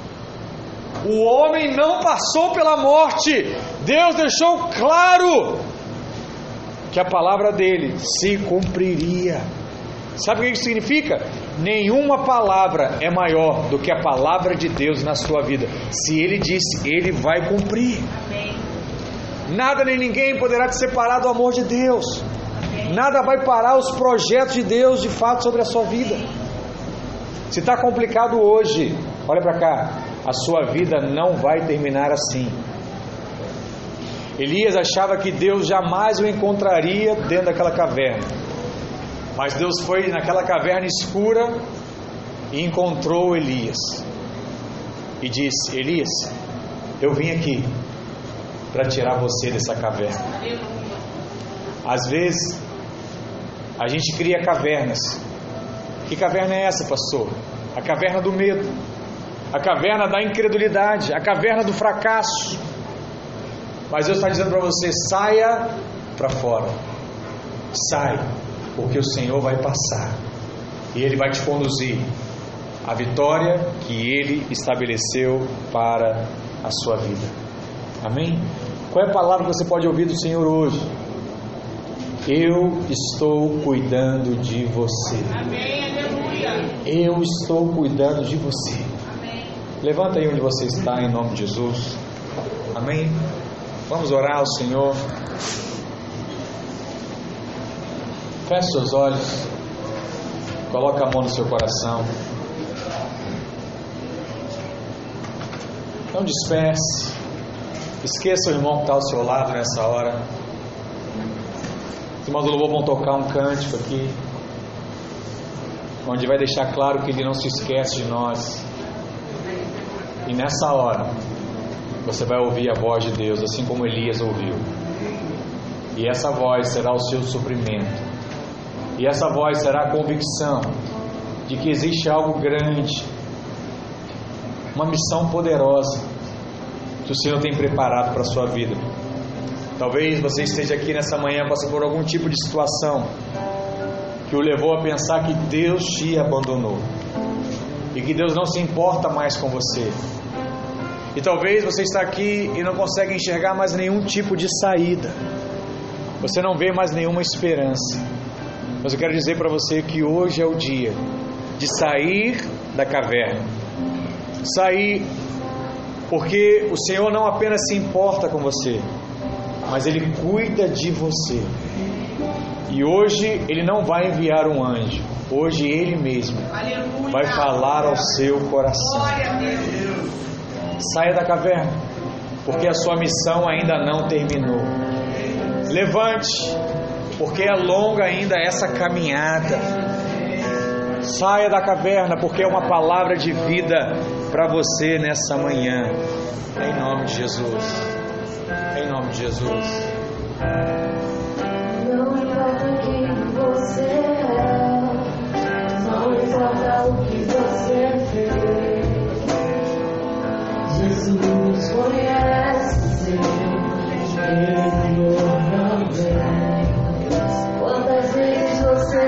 A: O homem não passou pela morte. Deus deixou claro que a palavra dele se cumpriria. Sabe o que isso significa? Nenhuma palavra é maior do que a palavra de Deus na sua vida. Se ele disse, ele vai cumprir. Nada nem ninguém poderá te separar do amor de Deus. Nada vai parar os projetos de Deus de fato sobre a sua vida. Se está complicado hoje, olha para cá, a sua vida não vai terminar assim. Elias achava que Deus jamais o encontraria dentro daquela caverna. Mas Deus foi naquela caverna escura e encontrou Elias. E disse: Elias, eu vim aqui para tirar você dessa caverna. Às vezes, a gente cria cavernas. Que caverna é essa, pastor? A caverna do medo, a caverna da incredulidade, a caverna do fracasso. Mas Deus está dizendo para você: saia para fora, sai, porque o Senhor vai passar e Ele vai te conduzir à vitória que Ele estabeleceu para a sua vida. Amém? Qual é a palavra que você pode ouvir do Senhor hoje? Eu estou cuidando de você.
B: Amém.
A: Eu estou cuidando de você. Levanta aí onde você está, em nome de Jesus. Amém? Vamos orar ao Senhor. Feche seus olhos. Coloque a mão no seu coração. Não disperse. Esqueça o irmão que está ao seu lado nessa hora. Os irmãos do louvor vão tocar um cântico aqui, onde vai deixar claro que ele não se esquece de nós. E nessa hora, você vai ouvir a voz de Deus, assim como Elias ouviu. E essa voz será o seu suprimento. E essa voz será a convicção de que existe algo grande, uma missão poderosa que o Senhor tem preparado para a sua vida. Talvez você esteja aqui nessa manhã passando por algum tipo de situação que o levou a pensar que Deus te abandonou e que Deus não se importa mais com você. E talvez você está aqui e não consegue enxergar mais nenhum tipo de saída. Você não vê mais nenhuma esperança. Mas eu quero dizer para você que hoje é o dia de sair da caverna. Sair porque o Senhor não apenas se importa com você, mas Ele cuida de você. E hoje Ele não vai enviar um anjo, hoje Ele mesmo
B: Aleluia.
A: vai falar ao seu coração. Saia da caverna, porque a sua missão ainda não terminou. Levante, porque é longa ainda essa caminhada. Saia da caverna, porque é uma palavra de vida para você nessa manhã. Em nome de Jesus. Em nome de Jesus.
C: Não importa quem você é, não importa o que você fez. Jesus conhece seu interior também. Quantas vezes você